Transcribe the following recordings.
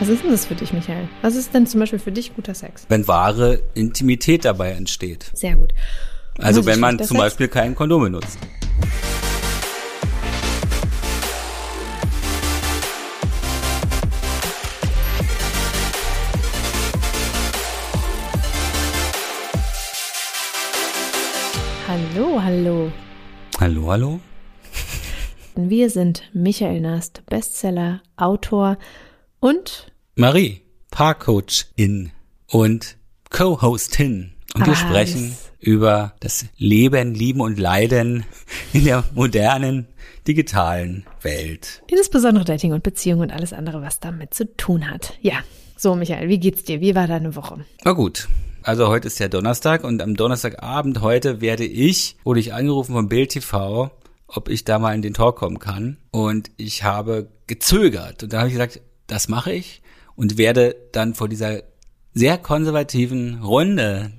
Was ist denn das für dich, Michael? Was ist denn zum Beispiel für dich guter Sex? Wenn wahre Intimität dabei entsteht. Sehr gut. Also wenn man zum Sex? Beispiel kein Kondom benutzt. Hallo, hallo. Hallo, hallo? Wir sind Michael Nast, Bestseller, Autor und Marie, Paarcoachin und Co-Hostin. Und wir Was? sprechen über das Leben, Lieben und Leiden in der modernen, digitalen Welt. insbesondere Dating und Beziehung und alles andere, was damit zu tun hat. Ja, so Michael, wie geht's dir? Wie war deine Woche? Na gut. Also heute ist ja Donnerstag und am Donnerstagabend heute werde ich, wurde ich angerufen von Bild TV, ob ich da mal in den Talk kommen kann. Und ich habe gezögert. Und da habe ich gesagt, das mache ich und werde dann vor dieser sehr konservativen Runde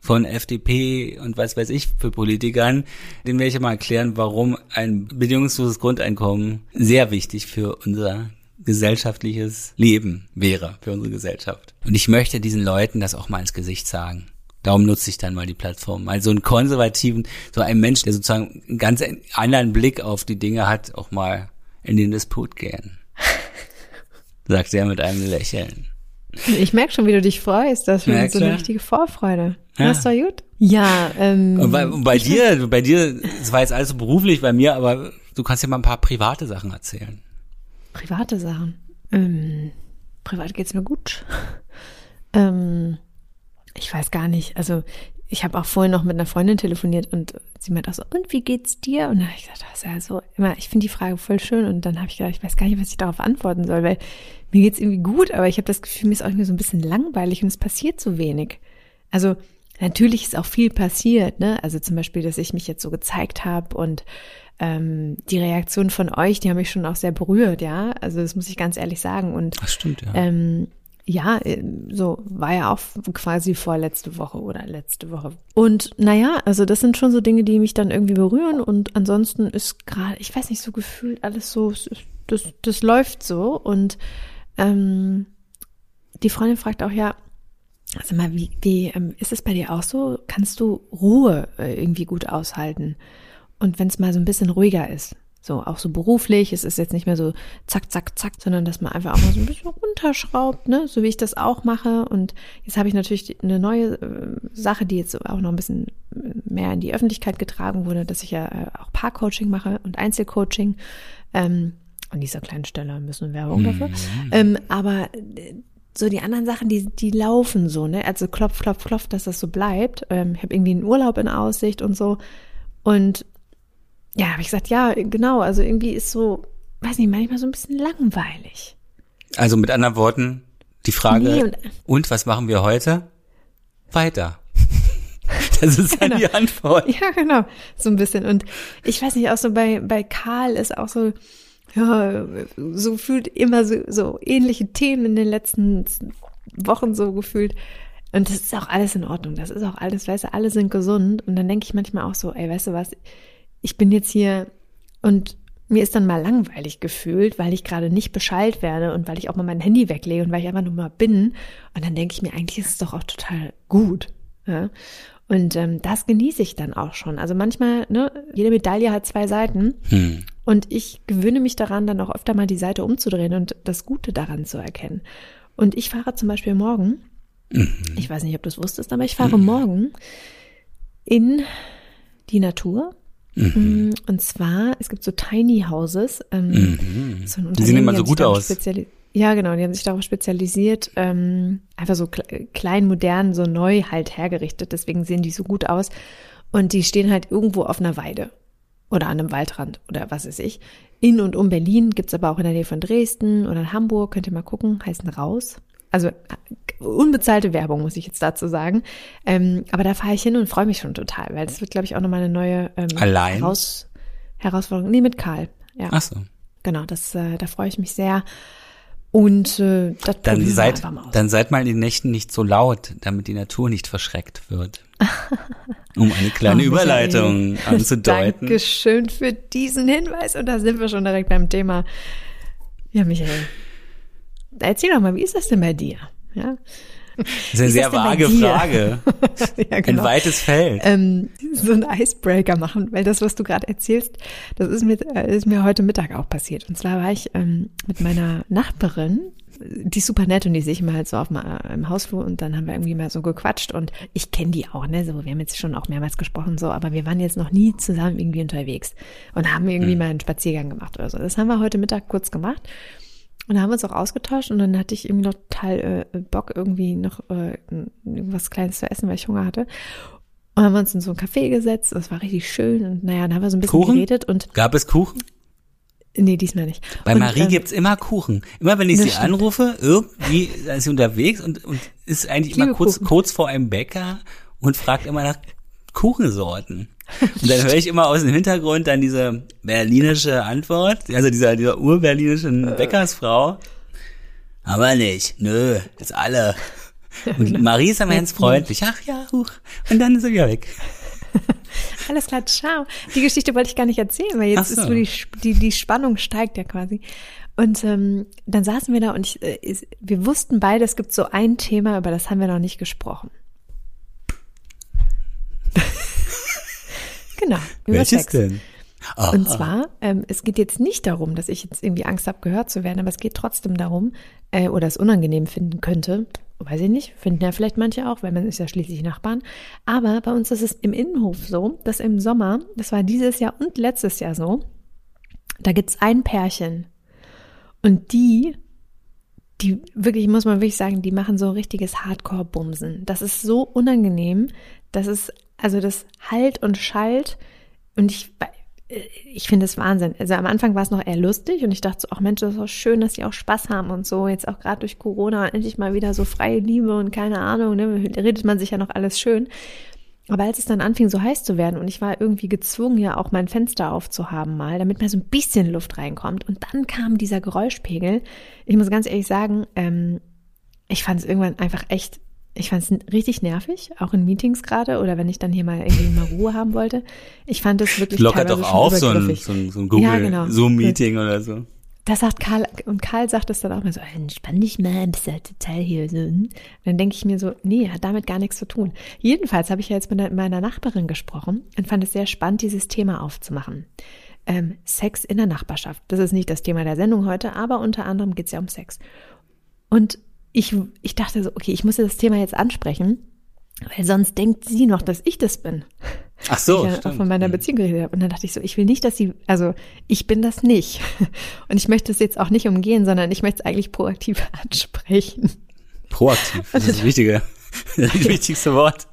von FDP und was weiß ich für Politikern, denen werde ich mal erklären, warum ein bedingungsloses Grundeinkommen sehr wichtig für unser gesellschaftliches Leben wäre, für unsere Gesellschaft. Und ich möchte diesen Leuten das auch mal ins Gesicht sagen. Darum nutze ich dann mal die Plattform. Mal so einen konservativen, so einen Mensch, der sozusagen einen ganz anderen Blick auf die Dinge hat, auch mal in den Disput gehen. Sagt er mit einem Lächeln. Ich merke schon, wie du dich freust. Das ist so eine richtige Vorfreude. Ja. Das ist doch gut. Ja, ähm, Und bei, und bei dir, bei dir, es war jetzt alles so beruflich bei mir, aber du kannst ja mal ein paar private Sachen erzählen. private Sachen. Ähm, privat geht's mir gut. Ähm, ich weiß gar nicht. Also ich habe auch vorhin noch mit einer Freundin telefoniert und sie meinte auch so, und wie geht's dir? Und da habe ich gesagt, das ist ja so immer, ich finde die Frage voll schön und dann habe ich gedacht, ich weiß gar nicht, was ich darauf antworten soll, weil mir geht's irgendwie gut, aber ich habe das Gefühl, mir ist auch irgendwie so ein bisschen langweilig und es passiert so wenig. Also natürlich ist auch viel passiert, ne? Also zum Beispiel, dass ich mich jetzt so gezeigt habe und ähm, die Reaktion von euch, die haben mich schon auch sehr berührt, ja. Also das muss ich ganz ehrlich sagen. Und Das stimmt, ja. ähm, ja, äh, so war ja auch quasi vorletzte Woche oder letzte Woche. Und naja, also das sind schon so Dinge, die mich dann irgendwie berühren. Und ansonsten ist gerade, ich weiß nicht, so gefühlt alles so, das, das läuft so. Und ähm, die Freundin fragt auch, ja, also mal, wie, wie ähm, ist es bei dir auch so? Kannst du Ruhe äh, irgendwie gut aushalten? Und wenn es mal so ein bisschen ruhiger ist, so auch so beruflich, es ist jetzt nicht mehr so zack, zack, zack, sondern dass man einfach auch mal so ein bisschen runterschraubt, ne, so wie ich das auch mache. Und jetzt habe ich natürlich eine neue äh, Sache, die jetzt auch noch ein bisschen mehr in die Öffentlichkeit getragen wurde, dass ich ja äh, auch Paarcoaching mache und Einzelcoaching. Ähm, an dieser kleinen Stelle müssen wir Werbung dafür. Ähm, aber äh, so die anderen Sachen, die, die laufen so, ne? Also klopf, klopf, klopf, dass das so bleibt. Ähm, ich habe irgendwie einen Urlaub in Aussicht und so. Und ja, habe ich gesagt, ja, genau. Also irgendwie ist so, weiß nicht, manchmal so ein bisschen langweilig. Also mit anderen Worten, die Frage, Nee, und, und- was machen wir heute? Weiter. Das ist dann Genau. die Antwort. Ja, genau, so ein bisschen. Und ich weiß nicht, auch so bei, bei Karl ist auch so, ja, so fühlt immer so, so ähnliche Themen in den letzten Wochen so gefühlt. Und das ist auch alles in Ordnung. Das ist auch alles, weißt du, alle sind gesund. Und dann denke ich manchmal auch so, ey, weißt du was, ich bin jetzt hier und mir ist dann mal langweilig gefühlt, weil ich gerade nicht Bescheid werde und weil ich auch mal mein Handy weglege und weil ich einfach nur mal bin. Und dann denke ich mir, eigentlich ist es doch auch total gut. Ja? Und ähm, das genieße ich dann auch schon. Also manchmal, ne, jede Medaille hat zwei Seiten. Hm. Und ich gewöhne mich daran, dann auch öfter mal die Seite umzudrehen und das Gute daran zu erkennen. Und ich fahre zum Beispiel morgen, ich weiß nicht, ob du es wusstest, aber ich fahre morgen in die Natur. Mm, Und zwar, es gibt so Tiny Houses. Ähm, so ein Die sehen immer so gut aus. speziali- Ja, genau, die haben sich darauf spezialisiert, ähm, einfach so kle- klein, modern, so neu halt hergerichtet. Deswegen sehen die so gut aus. Und die stehen halt irgendwo auf einer Weide oder an einem Waldrand oder was weiß ich. In und um Berlin gibt's aber auch in der Nähe von Dresden oder in Hamburg, könnt ihr mal gucken, heißen Raus. Also äh, unbezahlte Werbung, muss ich jetzt dazu sagen. Ähm, aber da fahre ich hin und freue mich schon total, weil das wird, glaube ich, auch nochmal eine neue ähm, Allein? Heraus Herausforderung. Nee, mit Karl. Ja, Ach so. genau, das, äh, da freue ich mich sehr. Und äh, das Dann seid, mal aus. dann seid mal in den Nächten nicht so laut, damit die Natur nicht verschreckt wird. Um eine kleine Oh, Überleitung Michael. anzudeuten. Dankeschön für diesen Hinweis. Und da sind wir schon direkt beim Thema. Ja, Michael. erzähl doch mal, wie ist das denn bei dir? Ja. Das ist eine sehr vage Frage. ja, genau. Ein weites Feld. Ähm, so ein Icebreaker machen, weil das, was du gerade erzählst, das ist mir, äh, ist mir heute Mittag auch passiert. Und zwar war ich ähm, mit meiner Nachbarin, die ist super nett und die sehe ich mal halt so auf mal im Hausflur und dann haben wir irgendwie mal so gequatscht und ich kenne die auch, ne? So, wir haben jetzt schon auch mehrmals gesprochen, so, aber wir waren jetzt noch nie zusammen irgendwie unterwegs und haben irgendwie mhm. mal einen Spaziergang gemacht oder so. Das haben wir heute Mittag kurz gemacht. Und da haben wir uns auch ausgetauscht und dann hatte ich irgendwie noch total äh, Bock, irgendwie noch äh, irgendwas Kleines zu essen, weil ich Hunger hatte. Und haben wir uns in so ein Café gesetzt, das war richtig schön und naja, dann haben wir so ein bisschen Kuchen? geredet und. Gab es Kuchen? Nee, diesmal nicht. Bei und, Marie ähm, gibt's immer Kuchen. Immer wenn ich sie stimmt. anrufe, irgendwie ist sie unterwegs und, und ist eigentlich immer kurz, kurz vor einem Bäcker und fragt immer nach Kuchensorten. Und dann höre ich immer aus dem Hintergrund dann diese berlinische Antwort, also dieser, dieser urberlinischen Bäckersfrau. Aber nicht, nö, das alle. Und Marie ist immer ganz freundlich. Ach ja, huch. Und dann ist sie wieder weg. Alles klar, ciao. Die Geschichte wollte ich gar nicht erzählen, weil jetzt so. ist so die, die, die Spannung steigt ja quasi. Und ähm, dann saßen wir da und ich, äh, wir wussten beide, es gibt so ein Thema, über das haben wir noch nicht gesprochen. Genau. Welches Sex. denn? Oh, und zwar, ähm, es geht jetzt nicht darum, dass ich jetzt irgendwie Angst habe, gehört zu werden, aber es geht trotzdem darum, äh, oder es unangenehm finden könnte, weiß ich nicht, finden ja vielleicht manche auch, weil man ist ja schließlich Nachbarn. Aber bei uns ist es im Innenhof so, dass im Sommer, das war dieses Jahr und letztes Jahr so, da gibt's ein Pärchen. Und die, die wirklich, muss man wirklich sagen, die machen so ein richtiges Hardcore-Bumsen. Das ist so unangenehm, das ist also das halt und schallt und ich, ich finde es Wahnsinn. Also am Anfang war es noch eher lustig und ich dachte so, ach Mensch, das ist auch schön, dass sie auch Spaß haben und so. Jetzt auch gerade durch Corona endlich mal wieder so freie Liebe und keine Ahnung, ne, redet man sich ja noch alles schön. Aber als es dann anfing, so heiß zu werden und ich war irgendwie gezwungen, ja auch mein Fenster aufzuhaben mal, damit mal so ein bisschen Luft reinkommt. Und dann kam dieser Geräuschpegel. Ich muss ganz ehrlich sagen, ähm, ich fand es irgendwann einfach echt ich fand es richtig nervig, auch in Meetings gerade oder wenn ich dann hier mal irgendwie mal Ruhe haben wollte. Ich fand es wirklich Lockert doch auf so ein, so ein, so ein Google ja, genau. Zoom-Meeting oder so. Das sagt Karl, und Karl sagt es dann auch mal so, entspann dich mal, bist ja total hier so. Und dann denke ich mir so, nee, hat damit gar nichts zu tun. Jedenfalls habe ich ja jetzt mit meiner Nachbarin gesprochen und fand es sehr spannend, dieses Thema aufzumachen. Ähm, Sex in der Nachbarschaft. Das ist nicht das Thema der Sendung heute, aber unter anderem geht es ja um Sex. Und ich, ich dachte so, okay, ich muss das Thema jetzt ansprechen, weil sonst denkt sie noch, dass ich das bin. Ach so, ich ja von meiner mhm. Beziehung geredet habe. Und dann dachte ich so, ich will nicht, dass sie, also ich bin das nicht. Und ich möchte es jetzt auch nicht umgehen, sondern ich möchte es eigentlich proaktiv ansprechen. Proaktiv, das ist das Wichtige. Das wichtigste Wort.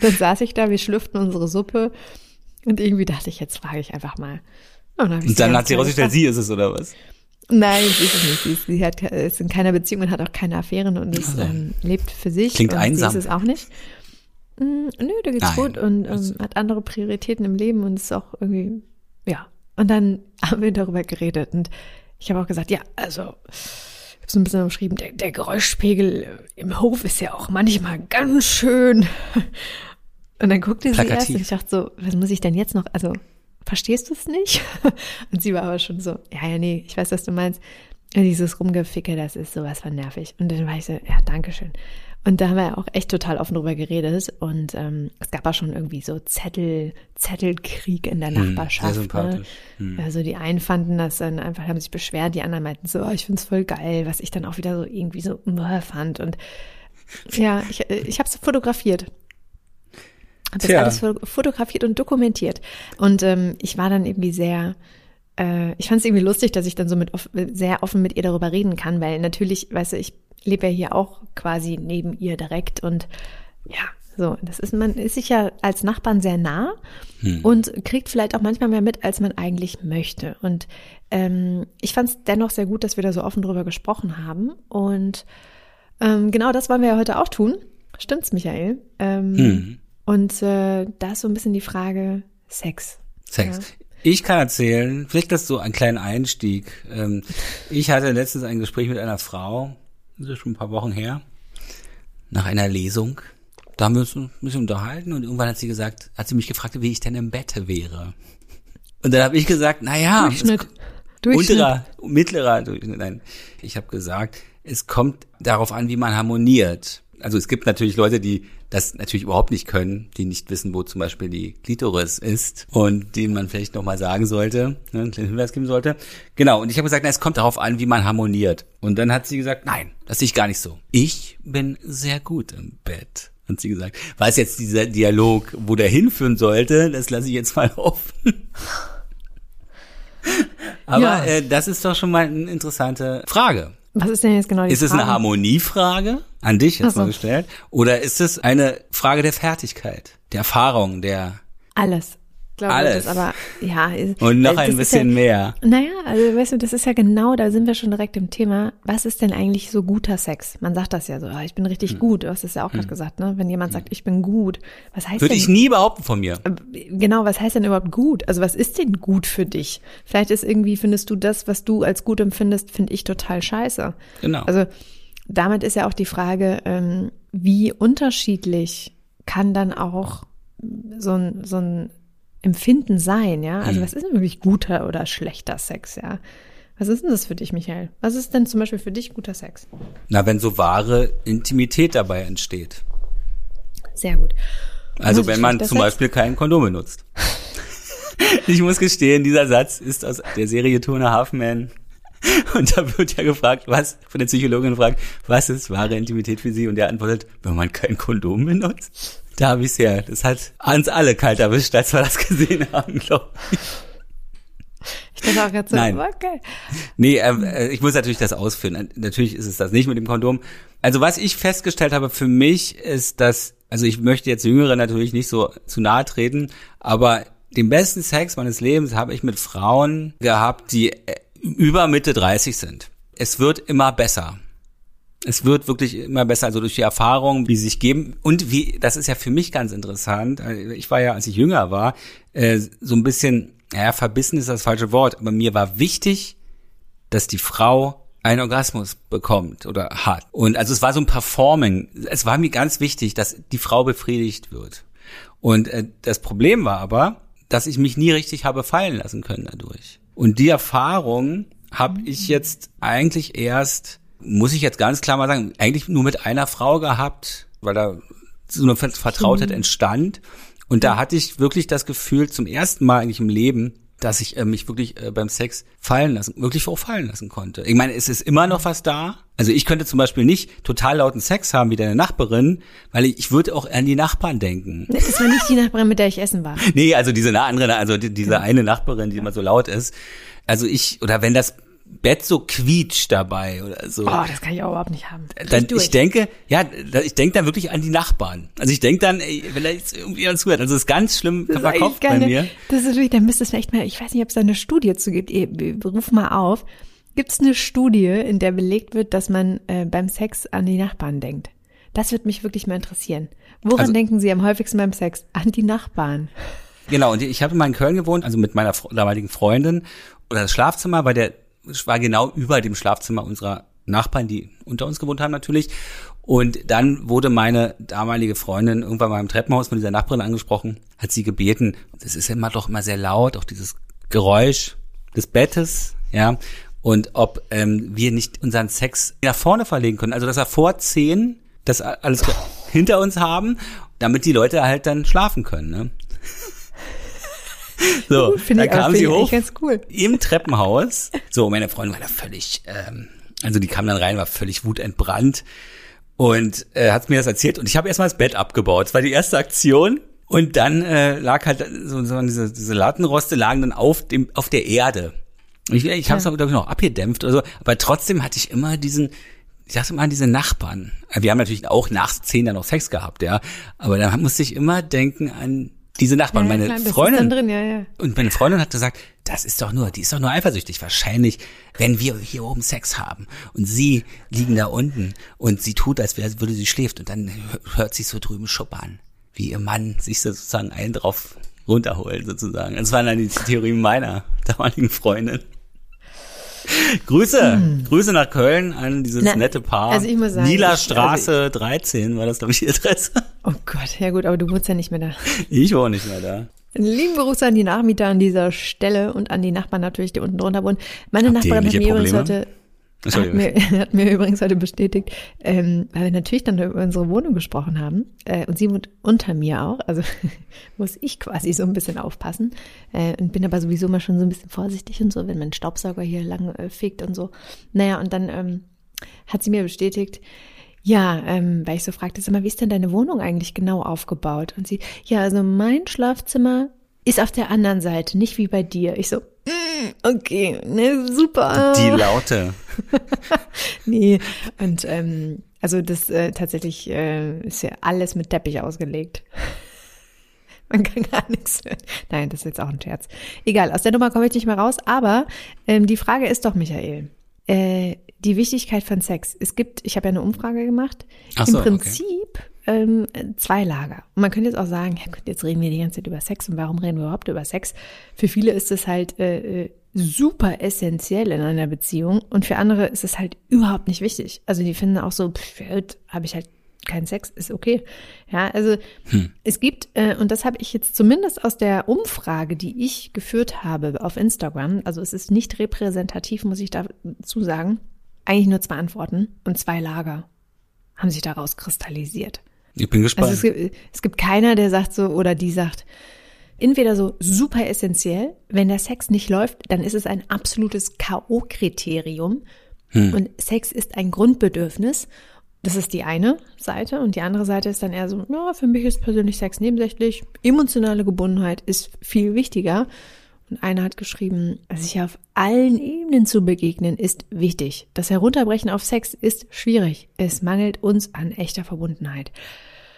Dann saß ich da, wir schlüpften unsere Suppe und irgendwie dachte ich, jetzt frage ich einfach mal. Und dann, und dann hat sie rausgestellt, sie ist es oder was? Nein, sie ist es nicht. Sie, ist, sie hat, ist in keiner Beziehung und hat auch keine Affären und ist, ähm, lebt für sich. Klingt und einsam. Sie ist es auch nicht. Mm, nö, da geht's Nein. gut und ähm, hat andere Prioritäten im Leben und ist auch irgendwie, ja. Und dann haben wir darüber geredet und ich habe auch gesagt, ja, also ich habe so ein bisschen umschrieben, der, der Geräuschpegel im Hof ist ja auch manchmal ganz schön. Und dann guckte sie Plakativ. erst und ich dachte so, was muss ich denn jetzt noch, also verstehst du es nicht? Und sie war aber schon so, ja, ja, nee, ich weiß, was du meinst. Dieses Rumgeficke, das ist sowas von nervig. Und dann war ich so, ja, danke schön. Und da haben wir auch echt total offen drüber geredet. Und ähm, es gab auch schon irgendwie so Zettel, Zettelkrieg in der hm, Nachbarschaft. Sehr ne? sympathisch. Ne? Also die einen fanden das dann einfach, haben sich beschwert, die anderen meinten so, oh, ich find's voll geil, was ich dann auch wieder so irgendwie so fand. Und ja, ich, ich habe es fotografiert. Habe das alles fotografiert und dokumentiert. Und ähm, ich war dann irgendwie sehr, äh, ich fand es irgendwie lustig, dass ich dann so mit sehr offen mit ihr darüber reden kann, weil natürlich, weißt du, ich lebe ja hier auch quasi neben ihr direkt und ja, so, das ist, man ist sich ja als Nachbarn sehr nah hm. und kriegt vielleicht auch manchmal mehr mit, als man eigentlich möchte. Und ähm, ich fand es dennoch sehr gut, dass wir da so offen drüber gesprochen haben. Und ähm, genau das wollen wir ja heute auch tun. Stimmt's, Michael? Ähm, hm. Und äh, da ist so ein bisschen die Frage Sex. Sex. Ja. Ich kann erzählen, vielleicht das so ein kleiner Einstieg. Ähm, ich hatte letztens ein Gespräch mit einer Frau, das ist schon ein paar Wochen her, nach einer Lesung. Da haben wir uns ein bisschen unterhalten und irgendwann hat sie gesagt, hat sie mich gefragt, wie ich denn im Bett wäre. Und dann habe ich gesagt, na ja, Durchschnitt. Durchschnitt. unterer, mittlerer Durchschnitt. Nein, ich habe gesagt, es kommt darauf an, wie man harmoniert. Also es gibt natürlich Leute, die das natürlich überhaupt nicht können, die nicht wissen, wo zum Beispiel die Klitoris ist und denen man vielleicht nochmal sagen sollte, ne, einen kleinen Hinweis geben sollte. Genau, und ich habe gesagt, na, es kommt darauf an, wie man harmoniert. Und dann hat sie gesagt, nein, das sehe ich gar nicht so. Ich bin sehr gut im Bett hat sie gesagt. Was jetzt dieser Dialog, wo der hinführen sollte, das lasse ich jetzt mal offen. Aber ja. äh, das ist doch schon mal eine interessante Frage. Was ist denn jetzt genau die Ist Frage? es eine Harmoniefrage an dich jetzt so. mal gestellt? Oder ist es eine Frage der Fertigkeit, der Erfahrung, der alles glaube Alles. Das, aber ja. Und noch ein bisschen ja, mehr. Naja, also weißt du, das ist ja genau, da sind wir schon direkt im Thema. Was ist denn eigentlich so guter Sex? Man sagt das ja so, ah, ich bin richtig hm. gut. Du hast es ja auch hm. gerade gesagt, ne? Wenn jemand hm. sagt, ich bin gut, was heißt Würde denn? ich nie behaupten von mir. Äh, genau, was heißt denn überhaupt gut? Also was ist denn gut für dich? Vielleicht ist irgendwie, findest du das, was du als gut empfindest, finde ich total scheiße. Genau. Also damit ist ja auch die Frage, ähm, wie unterschiedlich kann dann auch so ein, so ein Empfinden sein, ja? Also mhm. was ist denn wirklich guter oder schlechter Sex, ja? Was ist denn das für dich, Michael? Was ist denn zum Beispiel für dich guter Sex? Na, wenn so wahre Intimität dabei entsteht. Sehr gut. Also wenn man zum Sex? Beispiel kein Kondom benutzt. ich muss gestehen, dieser Satz ist aus der Serie Tuna Halfman. Und da wird ja gefragt, was, von der Psychologin gefragt, was ist wahre Intimität für sie? Und er antwortet, wenn man kein Kondom benutzt. Da habe ich's her. Das hat uns alle kalt erwischt, als wir das gesehen haben, glaube ich. Ich dachte auch gerade so, Nein. okay. Nee, ähm, äh, ich muss natürlich das ausführen. Natürlich ist es das nicht mit dem Kondom. Also was ich festgestellt habe für mich ist, dass, also ich möchte jetzt Jüngere natürlich nicht so zu nahe treten, aber den besten Sex meines Lebens habe ich mit Frauen gehabt, die äh, über Mitte 30 sind. Es wird immer besser. Es wird wirklich immer besser, also durch die Erfahrung, wie sie sich geben. Und wie, das ist ja für mich ganz interessant. Ich war ja, als ich jünger war, äh, so ein bisschen, ja, verbissen ist das falsche Wort, aber mir war wichtig, dass die Frau einen Orgasmus bekommt oder hat. Und also es war so ein Performing. Es war mir ganz wichtig, dass die Frau befriedigt wird. Und äh, das Problem war aber, dass ich mich nie richtig habe fallen lassen können dadurch. Und die Erfahrung habe ich jetzt eigentlich erst muss ich jetzt ganz klar mal sagen, eigentlich nur mit einer Frau gehabt, weil da so eine Vertrautheit mhm. entstand. Und da hatte ich wirklich das Gefühl, zum ersten Mal eigentlich im Leben, dass ich äh, mich wirklich äh, beim Sex fallen lassen, wirklich auch fallen lassen konnte. Ich meine, es ist immer noch was da. Also ich könnte zum Beispiel nicht total lauten Sex haben wie deine Nachbarin, weil ich, ich würde auch an die Nachbarn denken. Das war nicht die Nachbarin, mit der ich essen war. Nee, also diese andere, also die, diese eine Nachbarin, die immer so laut ist. Also ich, oder wenn das Bett so quietscht dabei oder so. Oh, das kann ich auch überhaupt nicht haben. Dann, ich denke, ja, ich denke dann wirklich an die Nachbarn. Also ich denke dann, ey, wenn da jetzt irgendwie jemand zuhört, also das ist ganz schlimm das verkauft bei mir. Das ist wirklich, da müsste es vielleicht mal, ich weiß nicht, ob es da eine Studie zu gibt, ruf mal auf. Gibt es eine Studie, in der belegt wird, dass man äh, beim Sex an die Nachbarn denkt? Das würde mich wirklich mal interessieren. Woran also, denken Sie am häufigsten beim Sex? An die Nachbarn. Genau, und ich habe mal in Köln gewohnt, also mit meiner damaligen Freundin. Oder das Schlafzimmer bei der war genau über dem Schlafzimmer unserer Nachbarn, die unter uns gewohnt haben natürlich. Und dann wurde meine damalige Freundin irgendwann mal im Treppenhaus von dieser Nachbarin angesprochen, hat sie gebeten, das ist immer doch immer sehr laut, auch dieses Geräusch des Bettes, ja, und ob ähm, wir nicht unseren Sex nach vorne verlegen können. Also dass wir vor zehn das alles hinter uns haben, damit die Leute halt dann schlafen können. Ne? So, da kam sie hoch cool. im Treppenhaus. So, meine Freundin war da völlig, ähm, also die kam dann rein, war völlig wutentbrannt und äh, hat mir das erzählt und ich habe erstmal das Bett abgebaut. Das war die erste Aktion. Und dann äh, lag halt so, so diese, diese Lattenroste lagen dann auf dem auf der Erde. Ich, ich habe es ja. glaube ich noch abgedämpft oder so, aber trotzdem hatte ich immer diesen ich dachte immer an diese Nachbarn. Wir haben natürlich auch nach zehn dann noch Sex gehabt, ja. Aber dann musste ich immer denken an diese Nachbarn, ja, meine klar, Freundin. Drin, ja, ja. Und meine Freundin hat gesagt, das ist doch nur, die ist doch nur eifersüchtig. Wahrscheinlich, wenn wir hier oben Sex haben und sie liegen da unten und sie tut, als würde sie schläft und dann hört sie so drüben schuppern, wie ihr Mann sich sozusagen einen drauf runterholt sozusagen. Das waren dann die Theorien meiner damaligen Freundin. Grüße, hm. Grüße nach Köln an dieses Na, nette Paar. Also ich muss sagen, Nila Straße also 13 war das, glaube ich, die Adresse. Oh Gott, ja gut, aber du wohnst ja nicht mehr da. Ich wohne nicht mehr da. Lieben Gruß an die Nachmieter an dieser Stelle und an die Nachbarn natürlich, die unten drunter wohnen. Meine Habt Nachbarin hat mir übrigens heute Hat mir, hat mir übrigens heute bestätigt, ähm, weil wir natürlich dann über unsere Wohnung gesprochen haben äh, und sie wohnt unter mir auch, also muss ich quasi so ein bisschen aufpassen äh, und bin aber sowieso mal schon so ein bisschen vorsichtig und so, wenn mein Staubsauger hier lang äh, fegt und so. Naja, und dann ähm, hat sie mir bestätigt, ja, ähm, weil ich so fragte, sag mal, wie ist denn deine Wohnung eigentlich genau aufgebaut? Und sie, ja, also mein Schlafzimmer ist auf der anderen Seite, nicht wie bei dir. Ich so, okay, ne, super. Die Laute. nee, und ähm, also das äh, tatsächlich äh, ist ja alles mit Teppich ausgelegt. Man kann gar nichts hören. Nein, das ist jetzt auch ein Scherz. Egal, aus der Nummer komme ich nicht mehr raus, aber ähm, die Frage ist doch, Michael, äh, die Wichtigkeit von Sex. Es gibt, ich habe ja eine Umfrage gemacht. Ach Im so, Prinzip ähm, zwei Lager. Und man könnte jetzt auch sagen, ja gut, jetzt reden wir die ganze Zeit über Sex und warum reden wir überhaupt über Sex? Für viele ist es halt äh, äh super essentiell in einer Beziehung und für andere ist es halt überhaupt nicht wichtig. Also die finden auch so, habe ich halt keinen Sex, ist okay. Ja, also hm. es gibt, äh, und das habe ich jetzt zumindest aus der Umfrage, die ich geführt habe auf Instagram, also es ist nicht repräsentativ, muss ich dazu sagen, eigentlich nur zwei Antworten und zwei Lager haben sich daraus kristallisiert. Ich bin gespannt. Also es gibt, es gibt keiner, der sagt so oder die sagt, entweder so super essentiell, wenn der Sex nicht läuft, dann ist es ein absolutes K.O.-Kriterium. Hm. Und Sex ist ein Grundbedürfnis. Das ist die eine Seite. Und die andere Seite ist dann eher so, ja, für mich ist persönlich Sex nebensächlich. Emotionale Gebundenheit ist viel wichtiger. Und einer hat geschrieben, sich auf allen Ebenen zu begegnen ist wichtig. Das Herunterbrechen auf Sex ist schwierig. Es mangelt uns an echter Verbundenheit.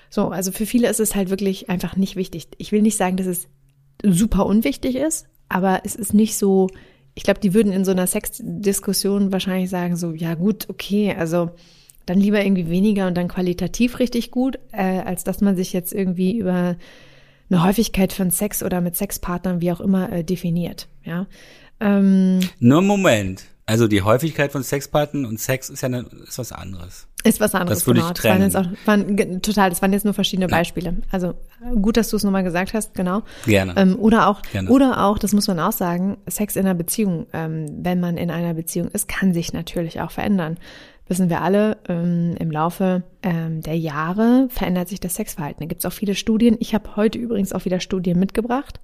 So, also für viele ist es halt wirklich einfach nicht wichtig. Ich will nicht sagen, dass es super unwichtig ist, aber es ist nicht so, ich glaube, die würden in so einer Sexdiskussion wahrscheinlich sagen, so, ja gut, okay, also dann lieber irgendwie weniger und dann qualitativ richtig gut, äh, als dass man sich jetzt irgendwie über eine Häufigkeit von Sex oder mit Sexpartnern, wie auch immer, äh, definiert. Ja. Ähm, Nur Moment. Also die Häufigkeit von Sexpartnern und Sex ist ja eine, ist was anderes. Ist was anderes. Das würde genau. ich trennen. Das waren jetzt auch, waren, total, das waren jetzt nur verschiedene Beispiele. Also gut, dass du es nochmal gesagt hast, genau. Gerne. Ähm, oder auch, Gerne. oder auch, das muss man auch sagen, Sex in einer Beziehung, ähm, wenn man in einer Beziehung ist, kann sich natürlich auch verändern wissen wir alle, ähm, im Laufe ähm, der Jahre verändert sich das Sexverhalten. Da gibt es auch viele Studien. Ich habe heute übrigens auch wieder Studien mitgebracht,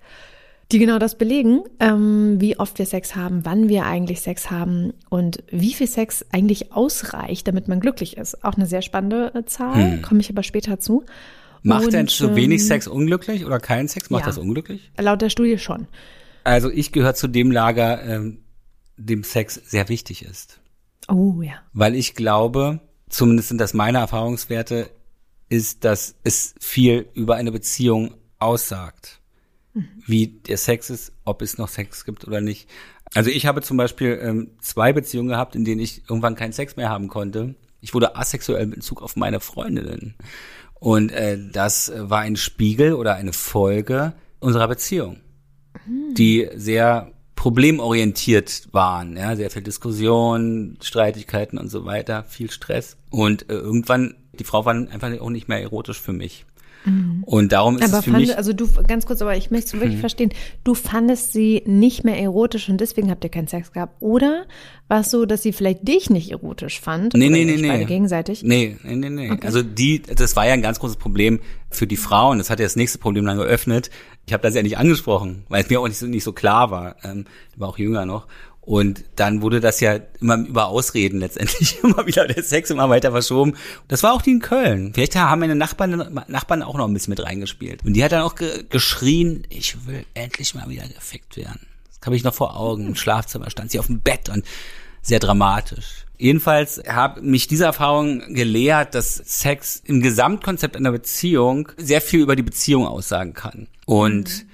die genau das belegen, ähm, wie oft wir Sex haben, wann wir eigentlich Sex haben und wie viel Sex eigentlich ausreicht, damit man glücklich ist. Auch eine sehr spannende äh, Zahl, hm. komme ich aber später zu. Macht und, denn zu wenig ähm, Sex unglücklich oder kein Sex? Macht ja, das unglücklich? Laut der Studie schon. Also ich gehöre zu dem Lager, ähm, dem Sex sehr wichtig ist. Oh ja. Weil ich glaube, zumindest sind das meine Erfahrungswerte, ist, dass es viel über eine Beziehung aussagt. Mhm. Wie der Sex ist, ob es noch Sex gibt oder nicht. Also ich habe zum Beispiel ähm, zwei Beziehungen gehabt, in denen ich irgendwann keinen Sex mehr haben konnte. Ich wurde asexuell in Bezug auf meine Freundinnen. Und äh, das war ein Spiegel oder eine Folge unserer Beziehung, mhm. die sehr problemorientiert waren, ja, sehr viel Diskussion, Streitigkeiten und so weiter, viel Stress. Und äh, irgendwann, die Frau war einfach auch nicht mehr erotisch für mich. Mhm. Und darum ist aber es für fand, mich. Also du, ganz kurz, aber ich möchte es wirklich mhm. verstehen. Du fandest sie nicht mehr erotisch und deswegen habt ihr keinen Sex gehabt. Oder war es so, dass sie vielleicht dich nicht erotisch fand? Nee, nee, nee, nee. Gegenseitig? Nee, nee, nee, nee. Okay. Also die, das war ja ein ganz großes Problem für die Frauen. Das hat ja das nächste Problem dann geöffnet. Ich habe das ja nicht angesprochen, weil es mir auch nicht so, nicht so klar war. Ähm, ich war auch jünger noch. Und dann wurde das ja immer über Ausreden letztendlich immer wieder der Sex immer weiter verschoben. Das war auch die in Köln. Vielleicht haben meine Nachbarn, Nachbarn auch noch ein bisschen mit reingespielt. Und die hat dann auch ge geschrien, ich will endlich mal wieder gefickt werden. Das habe ich noch vor Augen. Im Schlafzimmer stand sie auf dem Bett und sehr dramatisch. Jedenfalls hat mich diese Erfahrung gelehrt, dass Sex im Gesamtkonzept einer Beziehung sehr viel über die Beziehung aussagen kann. Und mhm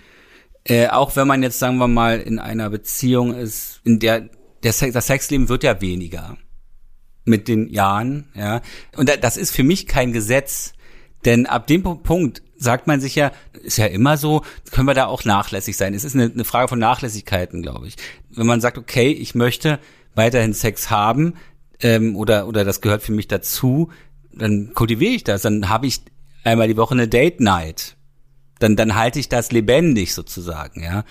äh, auch wenn man jetzt, sagen wir mal, in einer Beziehung ist, in der, der Sex, das Sexleben wird ja weniger mit den Jahren, ja. Und das ist für mich kein Gesetz, denn ab dem Punkt sagt man sich ja, ist ja immer so, können wir da auch nachlässig sein. Es ist eine, eine Frage von Nachlässigkeiten, glaube ich. Wenn man sagt, okay, ich möchte weiterhin Sex haben ähm, oder oder das gehört für mich dazu, dann kultiviere ich das. Dann habe ich einmal die Woche eine Date Night dann, dann halte ich das lebendig sozusagen, ja.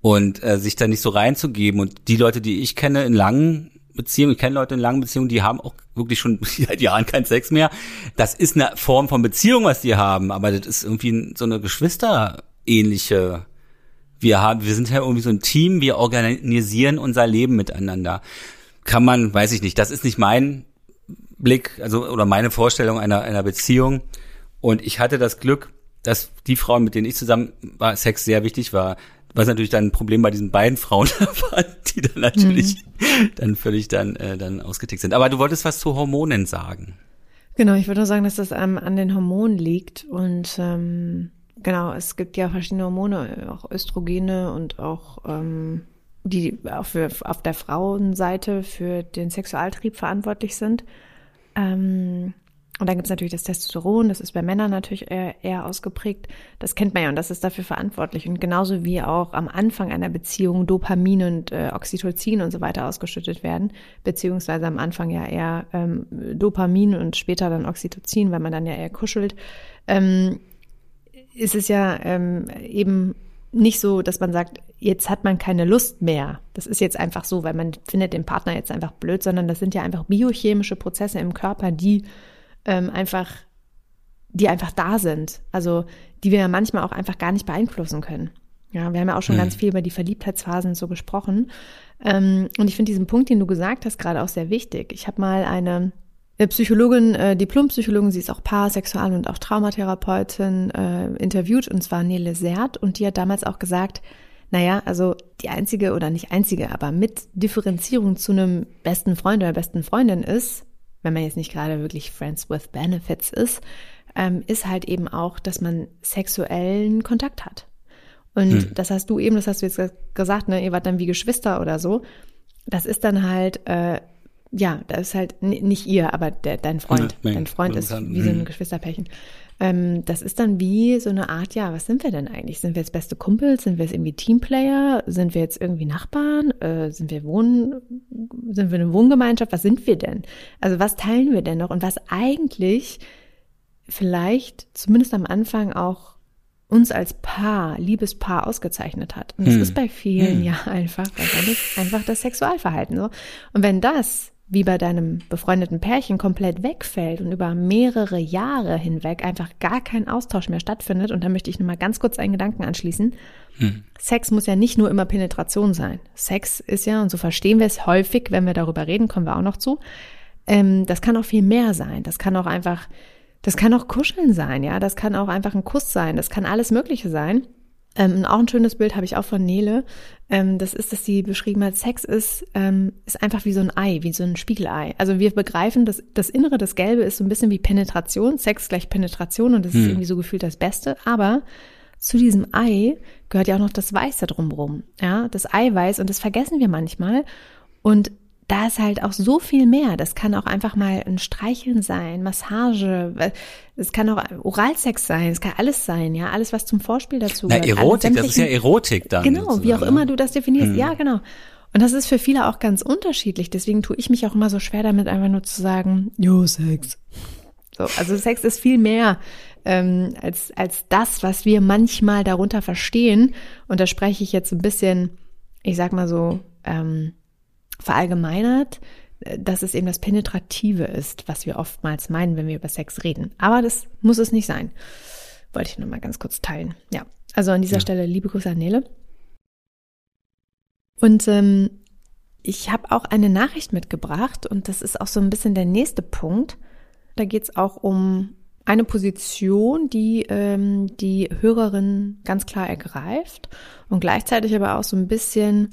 Und äh, sich da nicht so reinzugeben. Und die Leute, die ich kenne in langen Beziehungen, ich kenne Leute in langen Beziehungen, die haben auch wirklich schon seit Jahren keinen Sex mehr. Das ist eine Form von Beziehung, was die haben, aber das ist irgendwie so eine Geschwisterähnliche. Wir haben, wir sind ja irgendwie so ein Team, wir organisieren unser Leben miteinander. Kann man, weiß ich nicht, das ist nicht mein Blick, also oder meine Vorstellung einer einer Beziehung. Und ich hatte das Glück, dass die Frauen, mit denen ich zusammen war, Sex sehr wichtig war. Was natürlich dann ein Problem bei diesen beiden Frauen war, die dann natürlich mhm. dann völlig dann, äh, dann ausgetickt sind. Aber du wolltest was zu Hormonen sagen. Genau, ich würde nur sagen, dass das ähm, an den Hormonen liegt. Und ähm, genau, es gibt ja verschiedene Hormone, auch Östrogene und auch ähm, die auch für, auf der Frauenseite für den Sexualtrieb verantwortlich sind. Ähm, und dann gibt es natürlich das Testosteron, das ist bei Männern natürlich eher, eher, ausgeprägt. Das kennt man ja und das ist dafür verantwortlich. Und genauso wie auch am Anfang einer Beziehung Dopamin und äh, Oxytocin und so weiter ausgeschüttet werden, beziehungsweise am Anfang ja eher ähm, Dopamin und später dann Oxytocin, weil man dann ja eher kuschelt, ähm, ist es ja ähm, eben nicht so, dass man sagt, jetzt hat man keine Lust mehr. Das ist jetzt einfach so, weil man findet den Partner jetzt einfach blöd, sondern das sind ja einfach biochemische Prozesse im Körper, die ähm, einfach, die einfach da sind. Also die wir ja manchmal auch einfach gar nicht beeinflussen können. Ja, wir haben ja auch schon mhm. ganz viel über die Verliebtheitsphasen so gesprochen. Ähm, und ich finde diesen Punkt, den du gesagt hast, gerade auch sehr wichtig. Ich habe mal eine Psychologin, äh, Diplompsychologin, sie ist auch Paar-, Sexual- und auch Traumatherapeutin, äh, interviewt, und zwar Nele Sert, und die hat damals auch gesagt, naja, also die einzige oder nicht einzige, aber mit Differenzierung zu einem besten Freund oder besten Freundin ist, wenn man jetzt nicht gerade wirklich Friends with Benefits ist, ähm, ist halt eben auch, dass man sexuellen Kontakt hat. Und hm. das hast du eben, das hast du jetzt gesagt, ne, ihr wart dann wie Geschwister oder so. Das ist dann halt, äh, ja, das ist halt nicht ihr, aber der, dein Freund. Ja, dein Freund ist wie so ein hm. Geschwisterpärchen. Ähm, das ist dann wie so eine Art, ja, was sind wir denn eigentlich? Sind wir jetzt beste Kumpels? Sind wir jetzt irgendwie Teamplayer? Sind wir jetzt irgendwie Nachbarn? Äh, sind wir Wohnen, sind wir eine Wohngemeinschaft? Was sind wir denn? Also was teilen wir denn noch? Und was eigentlich vielleicht zumindest am Anfang auch uns als Paar, Liebespaar ausgezeichnet hat. Und das hm. ist bei vielen hm. ja einfach, einfach das Sexualverhalten so. Und wenn das wie bei deinem befreundeten Pärchen komplett wegfällt und über mehrere Jahre hinweg einfach gar kein Austausch mehr stattfindet, und da möchte ich nochmal ganz kurz einen Gedanken anschließen. Hm. Sex muss ja nicht nur immer Penetration sein. Sex ist ja, und so verstehen wir es häufig, wenn wir darüber reden, kommen wir auch noch zu, ähm, das kann auch viel mehr sein. Das kann auch einfach, das kann auch Kuscheln sein, ja, das kann auch einfach ein Kuss sein, das kann alles Mögliche sein. Ähm, auch ein schönes Bild habe ich auch von Nele. Ähm, das ist, dass sie beschrieben hat, Sex ist, ähm, ist einfach wie so ein Ei, wie so ein Spiegelei. Also wir begreifen, dass das Innere, das Gelbe ist so ein bisschen wie Penetration, Sex gleich Penetration und das hm. ist irgendwie so gefühlt das Beste. Aber zu diesem Ei gehört ja auch noch das Weiße drumherum. Ja, das Eiweiß und das vergessen wir manchmal. Und da ist halt auch so viel mehr. Das kann auch einfach mal ein Streicheln sein, Massage, es kann auch Oralsex sein, es kann alles sein, ja, alles was zum Vorspiel dazu gehört. Na, Erotik, das ist ja Erotik dann. Genau, wie auch ne? immer du das definierst. Hm. Ja, genau. Und das ist für viele auch ganz unterschiedlich. Deswegen tue ich mich auch immer so schwer damit, einfach nur zu sagen, jo, Sex. So, also Sex ist viel mehr ähm, als, als das, was wir manchmal darunter verstehen. Und da spreche ich jetzt ein bisschen, ich sag mal so, ähm, verallgemeinert, äh, dass es eben das Penetrative ist, was wir oftmals meinen, wenn wir über Sex reden. Aber das muss es nicht sein. Wollte ich nur mal ganz kurz teilen. Ja, also an dieser ja. Stelle liebe Grüße an Nele. Und ähm, ich habe auch eine Nachricht mitgebracht und das ist auch so ein bisschen der nächste Punkt. Da geht es auch um eine Position, die ähm, die Hörerin ganz klar ergreift und gleichzeitig aber auch so ein bisschen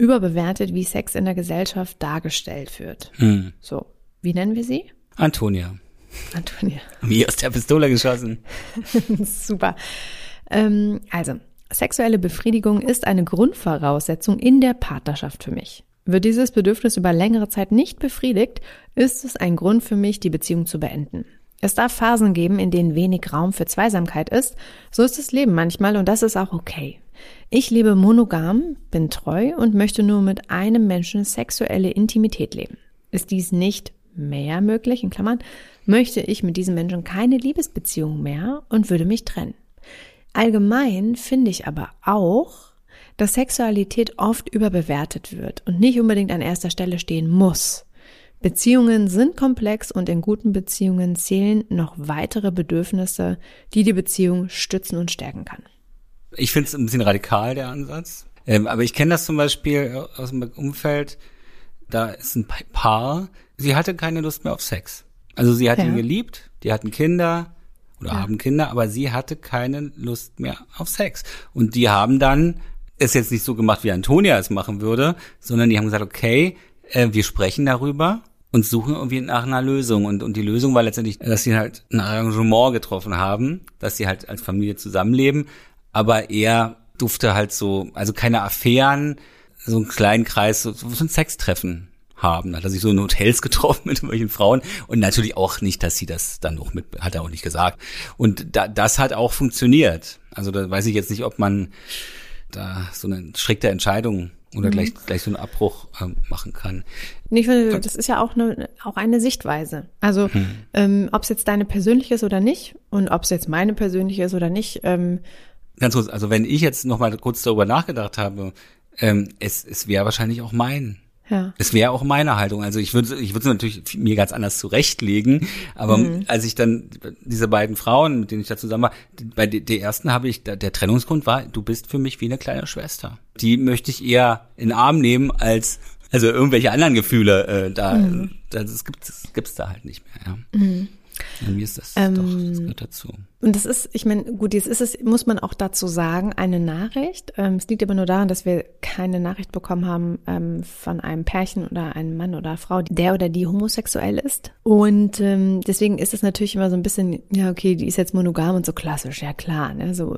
überbewertet, wie Sex in der Gesellschaft dargestellt wird. Hm. So, wie nennen wir sie? Antonia. Antonia. Wie aus der Pistole geschossen. Super. Ähm, also, sexuelle Befriedigung ist eine Grundvoraussetzung in der Partnerschaft für mich. Wird dieses Bedürfnis über längere Zeit nicht befriedigt, ist es ein Grund für mich, die Beziehung zu beenden. Es darf Phasen geben, in denen wenig Raum für Zweisamkeit ist. So ist das Leben manchmal und das ist auch okay. Ich lebe monogam, bin treu und möchte nur mit einem Menschen sexuelle Intimität leben. Ist dies nicht mehr möglich, in Klammern, möchte ich mit diesem Menschen keine Liebesbeziehung mehr und würde mich trennen. Allgemein finde ich aber auch, dass Sexualität oft überbewertet wird und nicht unbedingt an erster Stelle stehen muss. Beziehungen sind komplex und in guten Beziehungen zählen noch weitere Bedürfnisse, die die Beziehung stützen und stärken kann. Ich finde es ein bisschen radikal, der Ansatz. Ähm, aber ich kenne das zum Beispiel aus dem Umfeld. Da ist ein Paar, sie hatte keine Lust mehr auf Sex. Also sie hat ja. ihn geliebt, die hatten Kinder oder ja. haben Kinder, aber sie hatte keine Lust mehr auf Sex. Und die haben dann es jetzt nicht so gemacht, wie Antonia es machen würde, sondern die haben gesagt, okay, äh, wir sprechen darüber und suchen irgendwie nach einer Lösung. Und, und die Lösung war letztendlich, dass sie halt ein Arrangement getroffen haben, dass sie halt als Familie zusammenleben, aber er durfte halt so, also keine Affären, so einen kleinen Kreis, so, so ein Sextreffen haben. Hat er sich so in Hotels getroffen mit irgendwelchen Frauen und natürlich auch nicht, dass sie das dann noch mit, hat er auch nicht gesagt. Und da, das hat auch funktioniert. Also da weiß ich jetzt nicht, ob man da so eine strikte Entscheidung oder mhm. gleich, gleich so einen Abbruch ähm, machen kann. Ich finde, das ist ja auch eine, auch eine Sichtweise. Also mhm. ähm, ob es jetzt deine persönliche ist oder nicht und ob es jetzt meine persönliche ist oder nicht. Ähm, Ganz kurz, also wenn ich jetzt noch mal kurz darüber nachgedacht habe, ähm, es, es wäre wahrscheinlich auch mein ja. Es wäre auch meine Haltung. Also ich würde ich würde es natürlich mir ganz anders zurechtlegen, aber mhm. als ich dann diese beiden Frauen, mit denen ich da zusammen war, bei der ersten habe ich der Trennungsgrund war, du bist für mich wie eine kleine Schwester. Die möchte ich eher in den Arm nehmen als also irgendwelche anderen Gefühle äh, da mhm. das gibt's gibt's da halt nicht mehr, ja. Mhm. Ja, mir ist das ähm, doch, das gehört dazu. Und das ist, ich meine, gut, jetzt ist es, muss man auch dazu sagen, eine Nachricht. Ähm, es liegt aber nur daran, dass wir keine Nachricht bekommen haben ähm, von einem Pärchen oder einem Mann oder Frau, der oder die homosexuell ist. Und ähm, deswegen ist es natürlich immer so ein bisschen, ja, okay, die ist jetzt monogam und so klassisch, ja klar, ne, so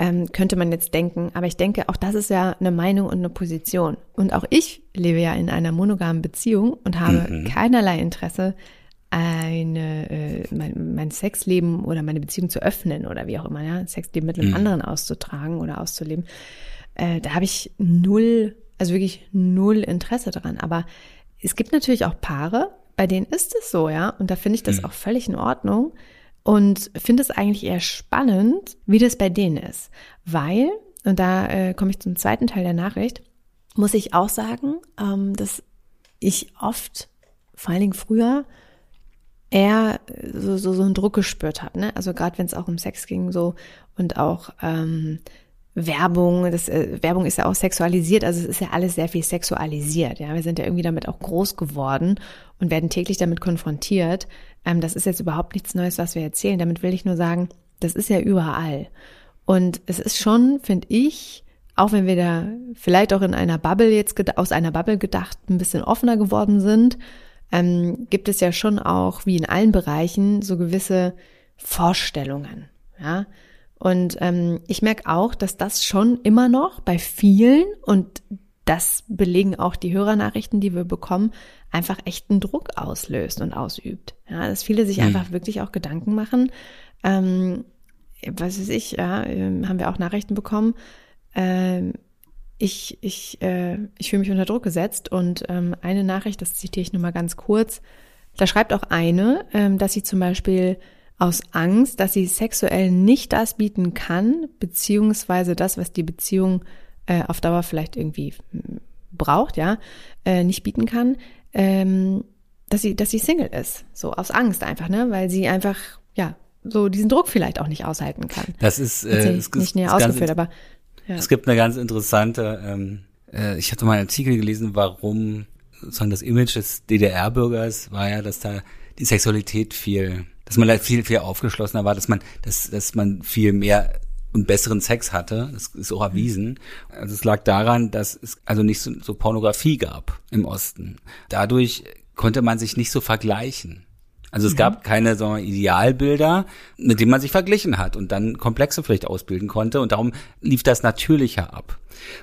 ähm, könnte man jetzt denken. Aber ich denke, auch das ist ja eine Meinung und eine Position. Und auch ich lebe ja in einer monogamen Beziehung und habe mhm. keinerlei Interesse, eine, äh, mein, mein Sexleben oder meine Beziehung zu öffnen oder wie auch immer, ja, Sexleben mit einem mhm. anderen auszutragen oder auszuleben, äh, da habe ich null, also wirklich null Interesse daran. Aber es gibt natürlich auch Paare, bei denen ist es so, ja, und da finde ich das mhm. auch völlig in Ordnung und finde es eigentlich eher spannend, wie das bei denen ist, weil, und da äh, komme ich zum zweiten Teil der Nachricht, muss ich auch sagen, ähm, dass ich oft, vor allen Dingen früher, eher so, so, so einen Druck gespürt habe. Ne? Also gerade wenn es auch um Sex ging so und auch ähm, Werbung, das äh, Werbung ist ja auch sexualisiert, also es ist ja alles sehr viel sexualisiert. Ja, wir sind ja irgendwie damit auch groß geworden und werden täglich damit konfrontiert. Ähm, das ist jetzt überhaupt nichts Neues, was wir erzählen. Damit will ich nur sagen, das ist ja überall. Und es ist schon, finde ich, auch wenn wir da vielleicht auch in einer Bubble jetzt aus einer Bubble gedacht ein bisschen offener geworden sind, ähm, gibt es ja schon auch, wie in allen Bereichen, so gewisse Vorstellungen. Ja. Und ähm, ich merke auch, dass das schon immer noch bei vielen, und das belegen auch die Hörernachrichten, die wir bekommen, einfach echten Druck auslöst und ausübt. Ja, dass viele sich mhm. einfach wirklich auch Gedanken machen. Ähm, was weiß ich, ja, ähm, haben wir auch Nachrichten bekommen. Ähm, ich, ich, äh, ich fühle mich unter Druck gesetzt und ähm, eine Nachricht, das zitiere ich nur mal ganz kurz, da schreibt auch eine, ähm, dass sie zum Beispiel aus Angst, dass sie sexuell nicht das bieten kann, beziehungsweise das, was die Beziehung äh, auf Dauer vielleicht irgendwie hm, braucht, ja, äh, nicht bieten kann, ähm, dass sie, dass sie Single ist, so aus Angst einfach, ne, weil sie einfach, ja, so diesen Druck vielleicht auch nicht aushalten kann. Das ist, äh, das nicht näher ausgeführt, aber ja. Es gibt eine ganz interessante, ähm, äh, ich hatte mal einen Artikel gelesen, warum sozusagen das Image des DDR-Bürgers war ja, dass da die Sexualität viel, dass man viel, viel aufgeschlossener war, dass man, dass, dass man viel mehr und besseren Sex hatte. Das ist auch erwiesen. Also es lag daran, dass es also nicht so, so Pornografie gab im Osten. Dadurch konnte man sich nicht so vergleichen. Also es mhm. gab keine so Idealbilder, mit denen man sich verglichen hat und dann Komplexe vielleicht ausbilden konnte und darum lief das natürlicher ab.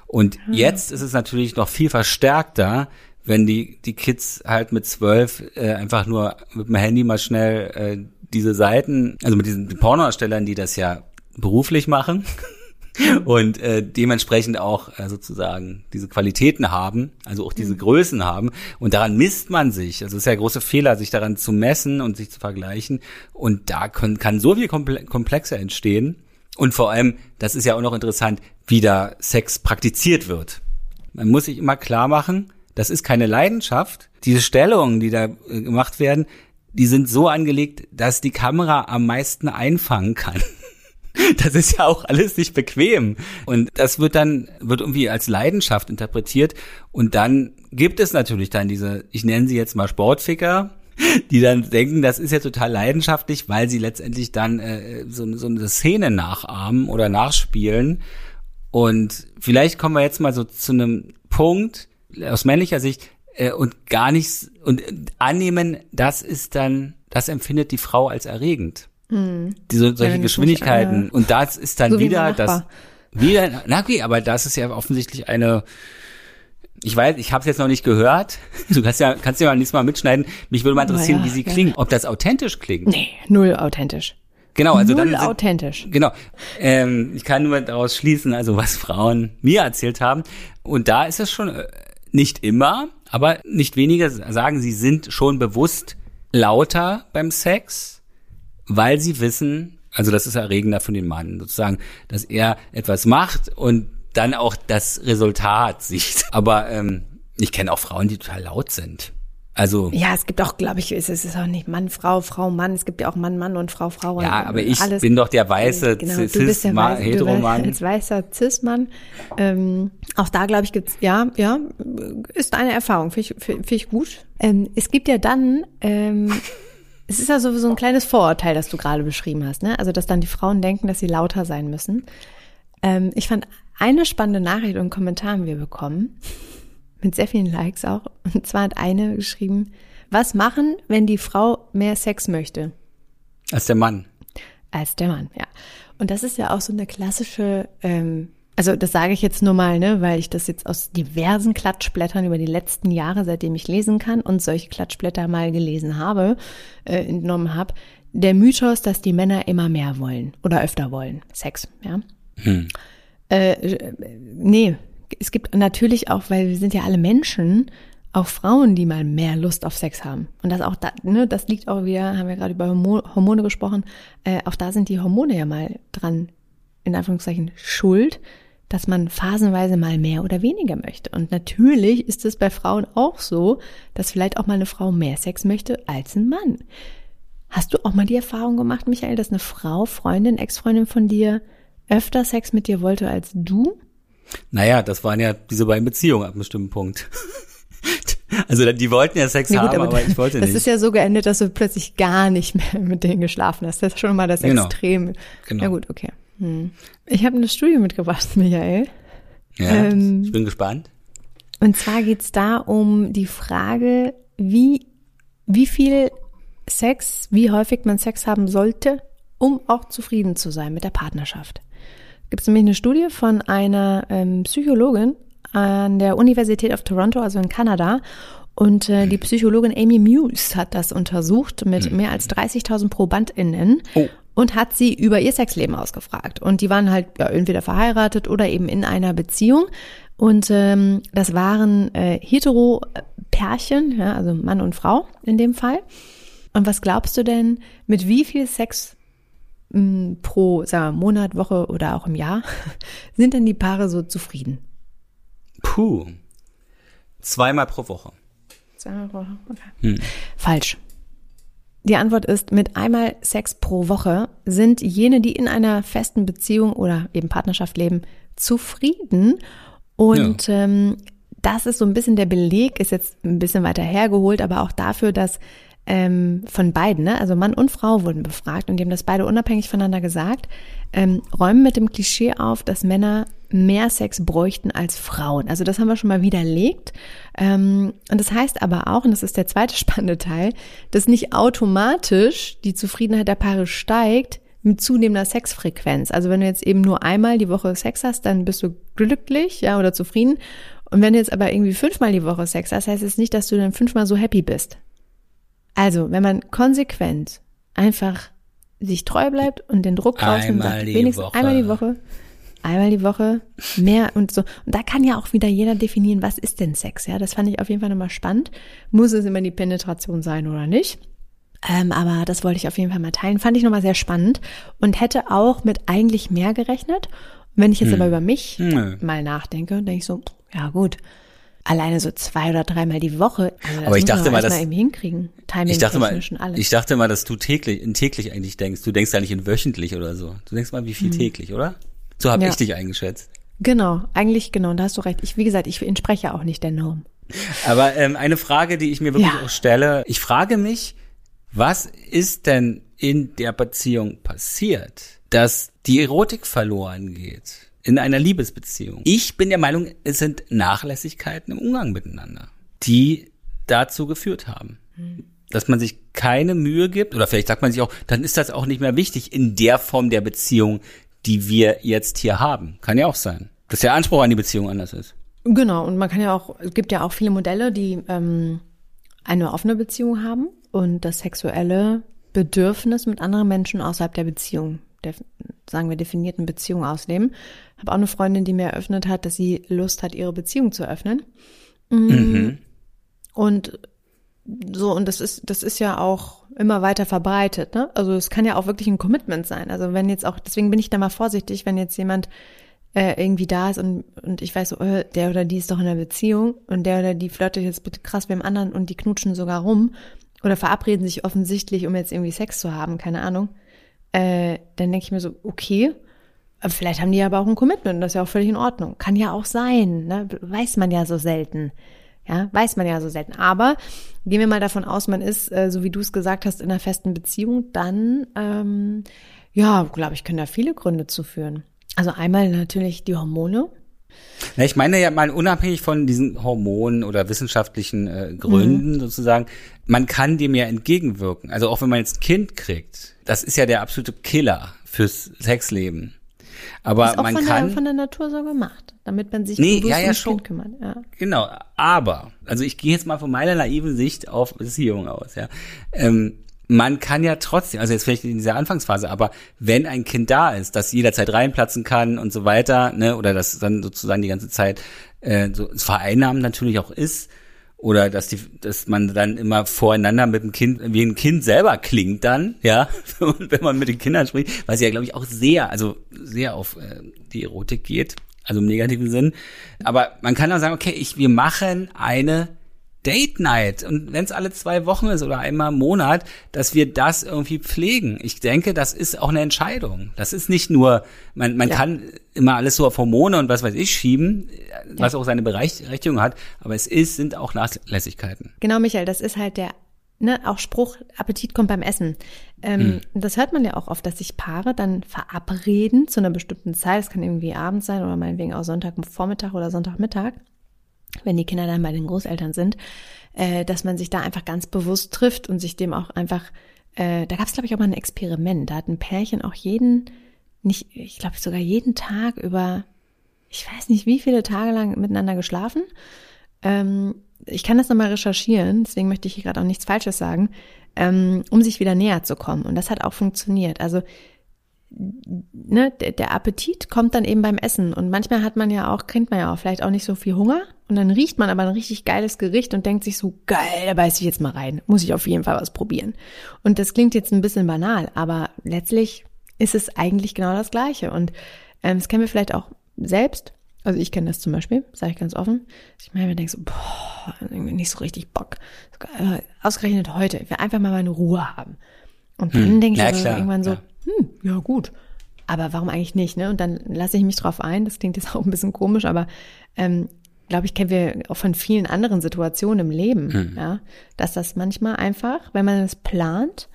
Und mhm. jetzt ist es natürlich noch viel verstärkter, wenn die, die Kids halt mit zwölf äh, einfach nur mit dem Handy mal schnell äh, diese Seiten, also mit diesen Pornoerstellern, die das ja beruflich machen, und äh, dementsprechend auch äh, sozusagen diese Qualitäten haben, also auch diese mhm. Größen haben und daran misst man sich. Also es ist ja ein großer Fehler, sich daran zu messen und sich zu vergleichen und da können, kann so viel Komple Komplexe entstehen, Und vor allem, das ist ja auch noch interessant, wie da Sex praktiziert wird. Man muss sich immer klar machen, das ist keine Leidenschaft. Diese Stellungen, die da äh, gemacht werden, die sind so angelegt, dass die Kamera am meisten einfangen kann. Das ist ja auch alles nicht bequem. Und das wird dann, wird irgendwie als Leidenschaft interpretiert. Und dann gibt es natürlich dann diese, ich nenne sie jetzt mal Sportficker, die dann denken, das ist ja total leidenschaftlich, weil sie letztendlich dann äh, so, so eine Szene nachahmen oder nachspielen. Und vielleicht kommen wir jetzt mal so zu einem Punkt aus männlicher Sicht äh, und gar nichts und annehmen, das ist dann, das empfindet die Frau als erregend. Mhm. Diese solche ja, Geschwindigkeiten. Nicht, äh, und das ist dann so wieder das wieder, na okay, aber das ist ja offensichtlich eine ich weiß, ich habe es jetzt noch nicht gehört. Du kannst ja, kannst ja mal nächstes Mal mitschneiden. Mich würde mal interessieren, ja, wie sie ja. klingt. Ob das authentisch klingt. Nee, null authentisch. Genau, also null dann sind, authentisch. Genau. Ähm, ich kann nur daraus schließen, also was Frauen mir erzählt haben. Und da ist es schon äh, nicht immer, aber nicht weniger sagen, sie sind schon bewusst lauter beim Sex, weil sie wissen, also das ist erregender für den Mann, sozusagen, dass er etwas macht und dann auch das Resultat sieht. Aber ähm, ich kenne auch Frauen, die total laut sind. Also ja, es gibt auch, glaube ich, es ist auch nicht Mann, Frau, Frau, Mann. Es gibt ja auch Mann, Mann und Frau, Frau. Ja, aber ich alles. bin doch der weiße genau, Cis, du bist der weiße, Heteromann. Als weißer Cis-Mann. Ähm, auch da, glaube ich, gibt's ja, ja, ist eine Erfahrung. Finde ich, find ich gut. Ähm, es gibt ja dann, ähm, es ist ja sowieso ein kleines Vorurteil, das du gerade beschrieben hast, ne? Also, dass dann die Frauen denken, dass sie lauter sein müssen. Ähm, ich fand eine spannende Nachricht und Kommentar haben wir bekommen. Mit sehr vielen Likes auch. Und zwar hat eine geschrieben, was machen, wenn die Frau mehr Sex möchte? Als der Mann. Als der Mann, ja. Und das ist ja auch so eine klassische, ähm, also das sage ich jetzt nur mal, ne, weil ich das jetzt aus diversen Klatschblättern über die letzten Jahre, seitdem ich lesen kann und solche Klatschblätter mal gelesen habe, äh, entnommen habe. Der Mythos, dass die Männer immer mehr wollen oder öfter wollen. Sex, ja. Hm. Äh, nee, es gibt natürlich auch, weil wir sind ja alle Menschen, auch Frauen, die mal mehr Lust auf Sex haben. Und das auch da, ne, das liegt auch wieder, haben wir gerade über Hormone gesprochen, äh, auch da sind die Hormone ja mal dran, in Anführungszeichen, schuld, dass man phasenweise mal mehr oder weniger möchte. Und natürlich ist es bei Frauen auch so, dass vielleicht auch mal eine Frau mehr Sex möchte als ein Mann. Hast du auch mal die Erfahrung gemacht, Michael, dass eine Frau, Freundin, Ex-Freundin von dir öfter Sex mit dir wollte als du? Naja, das waren ja diese beiden Beziehungen ab einem bestimmten Punkt. Also die wollten ja Sex nee, gut, haben, aber, aber, ich wollte das nicht. Das ist ja so geendet, dass du plötzlich gar nicht mehr mit denen geschlafen hast. Das ist schon mal das genau. Extrem. Genau. Ja gut, okay. Hm. Ich habe eine Studie mitgebracht, Michael. Ja, ähm, ich bin gespannt. Und zwar geht's da um die Frage, wie, wie viel Sex, wie häufig man Sex haben sollte, um auch zufrieden zu sein mit der Partnerschaft gibt es nämlich eine Studie von einer ähm, Psychologin an der Universität of Toronto, also in Kanada. Und äh, die Psychologin Amy Muse hat das untersucht mit mhm. mehr als 30.000 ProbandInnen. Oh und hat sie über ihr Sexleben ausgefragt. Und die waren halt ja, entweder verheiratet oder eben in einer Beziehung. Und ähm, das waren äh, hetero-Pärchen, ja, also Mann und Frau in dem Fall. Und was glaubst du denn, mit wie viel Sex pro sagen wir, Monat, Woche oder auch im Jahr sind denn die Paare so zufrieden? Puh. Zweimal pro Woche. Zweimal pro Woche, okay. Hm. Falsch. Die Antwort ist, mit einmal Sex pro Woche sind jene, die in einer festen Beziehung oder eben Partnerschaft leben, zufrieden. Und ja. ähm, das ist so ein bisschen der Beleg, ist jetzt ein bisschen weiter hergeholt, aber auch dafür, dass ähm, von beiden, ne? also Mann und Frau wurden befragt und die haben das beide unabhängig voneinander gesagt, ähm, räumen mit dem Klischee auf, dass Männer mehr Sex bräuchten als Frauen. Also das haben wir schon mal widerlegt. Ähm, und das heißt aber auch, und das ist der zweite spannende Teil, dass nicht automatisch die Zufriedenheit der Paare steigt mit zunehmender Sexfrequenz. Also wenn du jetzt eben nur einmal die Woche Sex hast, dann bist du glücklich, ja, oder zufrieden. Und wenn du jetzt aber irgendwie fünfmal die Woche Sex hast, heißt es nicht, dass du dann fünfmal so happy bist. Also, wenn man konsequent einfach sich treu bleibt und den Druck rausnimmt, sagt, wenigstens Woche. einmal die Woche, einmal die Woche, mehr und so. Und da kann ja auch wieder jeder definieren, was ist denn Sex? Ja, das fand ich auf jeden Fall nochmal spannend. Muss es immer die Penetration sein oder nicht? Ähm, aber das wollte ich auf jeden Fall mal teilen. Fand ich nochmal sehr spannend und hätte auch mit eigentlich mehr gerechnet. Wenn ich jetzt hm. aber über mich hm. mal nachdenke, denke ich so, ja gut, alleine so zwei oder dreimal die Woche. Also aber ich dachte mal, das irgendwie hinkriegen. Timing ich dachte mal, ich dachte mal, dass du täglich, in täglich eigentlich denkst. Du denkst ja nicht in wöchentlich oder so. Du denkst mal, wie viel hm. täglich, oder? So habe ja. ich dich eingeschätzt. Genau, eigentlich genau. Und da hast du recht. Ich, wie gesagt, ich entspreche auch nicht der Norm. Aber ähm, eine Frage, die ich mir wirklich ja. auch stelle, ich frage mich, was ist denn in der Beziehung passiert, dass die Erotik verloren geht? In einer Liebesbeziehung. Ich bin der Meinung, es sind Nachlässigkeiten im Umgang miteinander, die dazu geführt haben. Dass man sich keine Mühe gibt, oder vielleicht sagt man sich auch, dann ist das auch nicht mehr wichtig in der Form der Beziehung, die wir jetzt hier haben. Kann ja auch sein. Dass der Anspruch an die Beziehung anders ist. Genau, und man kann ja auch, es gibt ja auch viele Modelle, die ähm, eine offene Beziehung haben und das sexuelle Bedürfnis mit anderen Menschen außerhalb der Beziehung, der, sagen wir, definierten Beziehung ausleben. Habe auch eine Freundin, die mir eröffnet hat, dass sie Lust hat, ihre Beziehung zu öffnen. Mm. Mhm. Und so, und das ist, das ist ja auch immer weiter verbreitet, ne? Also es kann ja auch wirklich ein Commitment sein. Also wenn jetzt auch, deswegen bin ich da mal vorsichtig, wenn jetzt jemand äh, irgendwie da ist und, und ich weiß so, äh, der oder die ist doch in einer Beziehung und der oder die flirtet jetzt bitte krass mit dem anderen und die knutschen sogar rum oder verabreden sich offensichtlich, um jetzt irgendwie Sex zu haben, keine Ahnung, äh, dann denke ich mir so, okay, vielleicht haben die aber auch ein Commitment, das ist ja auch völlig in Ordnung. Kann ja auch sein, ne? weiß man ja so selten. Ja, weiß man ja so selten. Aber gehen wir mal davon aus, man ist, äh, so wie du es gesagt hast, in einer festen Beziehung, dann, ähm, ja, glaube ich, können da viele Gründe zu führen. Also einmal natürlich die Hormone. Na, ich meine ja mal unabhängig von diesen Hormonen oder wissenschaftlichen äh, Gründen mhm. sozusagen, man kann dem ja entgegenwirken. Also auch wenn man jetzt ein Kind kriegt, das ist ja der absolute Killer fürs Sexleben. Aber ist auch man von kann der, von der Natur so gemacht, damit man sich nee, ja, ja, schon. Kind kümmert. Ja. Genau, aber also ich gehe jetzt mal von meiner naiven Sicht auf Beziehung aus. Ja, ähm, man kann ja trotzdem, also jetzt vielleicht in dieser Anfangsphase, aber wenn ein Kind da ist, das jederzeit reinplatzen kann und so weiter, ne, oder das dann sozusagen die ganze Zeit äh, so Vereinnahmen natürlich auch ist, oder dass die, dass man dann immer voreinander mit dem Kind, wie ein Kind selber klingt dann, ja, wenn man mit den Kindern spricht, was ja, glaube ich, auch sehr, also sehr auf äh, die Erotik geht, also im negativen Sinn. Aber man kann auch sagen, okay, ich, wir machen eine Date Night und wenn es alle zwei Wochen ist oder einmal im Monat, dass wir das irgendwie pflegen. Ich denke, das ist auch eine Entscheidung. Das ist nicht nur, man, man ja. kann immer alles so auf Hormone und was weiß ich schieben, was ja. auch seine Berechtigung hat, aber es ist, sind auch Nachlässigkeiten. Genau, Michael, das ist halt der ne, auch Spruch, Appetit kommt beim Essen. Ähm, mhm. Das hört man ja auch oft, dass sich Paare dann verabreden zu einer bestimmten Zeit. Es kann irgendwie abends sein oder meinetwegen auch Sonntagvormittag oder Sonntagmittag wenn die Kinder dann bei den Großeltern sind, äh, dass man sich da einfach ganz bewusst trifft und sich dem auch einfach, äh, da gab es glaube ich auch mal ein Experiment, da hat ein Pärchen auch jeden, nicht, ich glaube sogar jeden Tag über, ich weiß nicht wie viele Tage lang miteinander geschlafen. Ähm, ich kann das nochmal recherchieren, deswegen möchte ich hier gerade auch nichts Falsches sagen, ähm, um sich wieder näher zu kommen. Und das hat auch funktioniert. Also ne, der, Appetit kommt dann eben beim Essen. Und manchmal hat man ja auch, kennt man ja auch vielleicht auch nicht so viel Hunger. Und dann riecht man aber ein richtig geiles Gericht und denkt sich so, geil, da beiß ich jetzt mal rein. Muss ich auf jeden Fall was probieren. Und das klingt jetzt ein bisschen banal, aber letztlich ist es eigentlich genau das Gleiche. Und ähm, das kennen wir vielleicht auch selbst. Also ich kenne das zum Beispiel, sage ich ganz offen. Ich meine, man denkt so, boah, nicht so richtig Bock. Ausgerechnet heute, ich will einfach mal meine Ruhe haben. Und dann hm, denke ich also irgendwann so, ja hm, ja gut. Aber warum eigentlich nicht? Ne? Und dann lasse ich mich drauf ein. Das klingt jetzt auch ein bisschen komisch, aber ähm, glaube ich, kennen wir auch von vielen anderen Situationen im Leben, hm. ja, dass das manchmal einfach, wenn man es plant,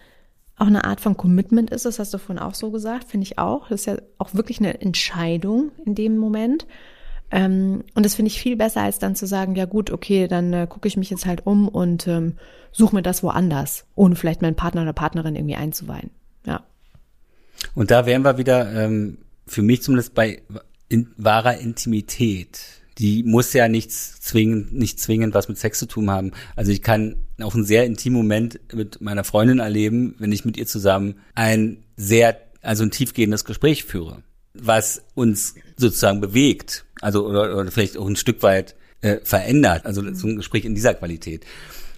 auch eine Art von Commitment ist. Das hast du vorhin auch so gesagt, finde ich auch. Das ist ja auch wirklich eine Entscheidung in dem Moment. Ähm, und das finde ich viel besser, als dann zu sagen, ja gut, okay, dann äh, gucke ich mich jetzt halt um und ähm, suche mir das woanders, ohne vielleicht meinen Partner oder Partnerin irgendwie einzuweihen. Ja. Und da wären wir wieder, ähm, für mich zumindest bei in, wahrer Intimität. Die muss ja nichts zwingend, nicht zwingend was mit Sex zu tun haben. Also ich kann auch einen sehr intimen Moment mit meiner Freundin erleben, wenn ich mit ihr zusammen ein sehr, also ein tiefgehendes Gespräch führe, was uns sozusagen bewegt, also oder, oder vielleicht auch ein Stück weit äh, verändert, also so ein Gespräch in dieser Qualität.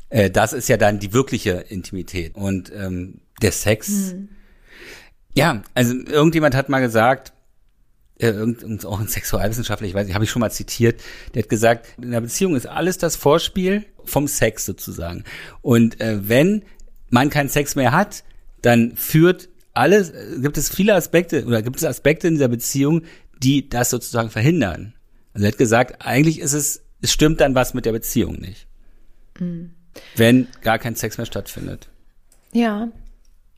Äh, das ist ja dann die wirkliche Intimität. Und ähm, der Sex, hm. ja, also irgendjemand hat mal gesagt, irgend, auch ein Sexualwissenschaftler, ich weiß nicht, habe ich schon mal zitiert, der hat gesagt, in der Beziehung ist alles das Vorspiel vom Sex sozusagen. Und äh, wenn man keinen Sex mehr hat, dann führt alles, gibt es viele Aspekte oder gibt es Aspekte in dieser Beziehung, die das sozusagen verhindern. Also er hat gesagt, eigentlich ist es, es stimmt dann was mit der Beziehung nicht. Mhm. Wenn gar kein Sex mehr stattfindet. Ja,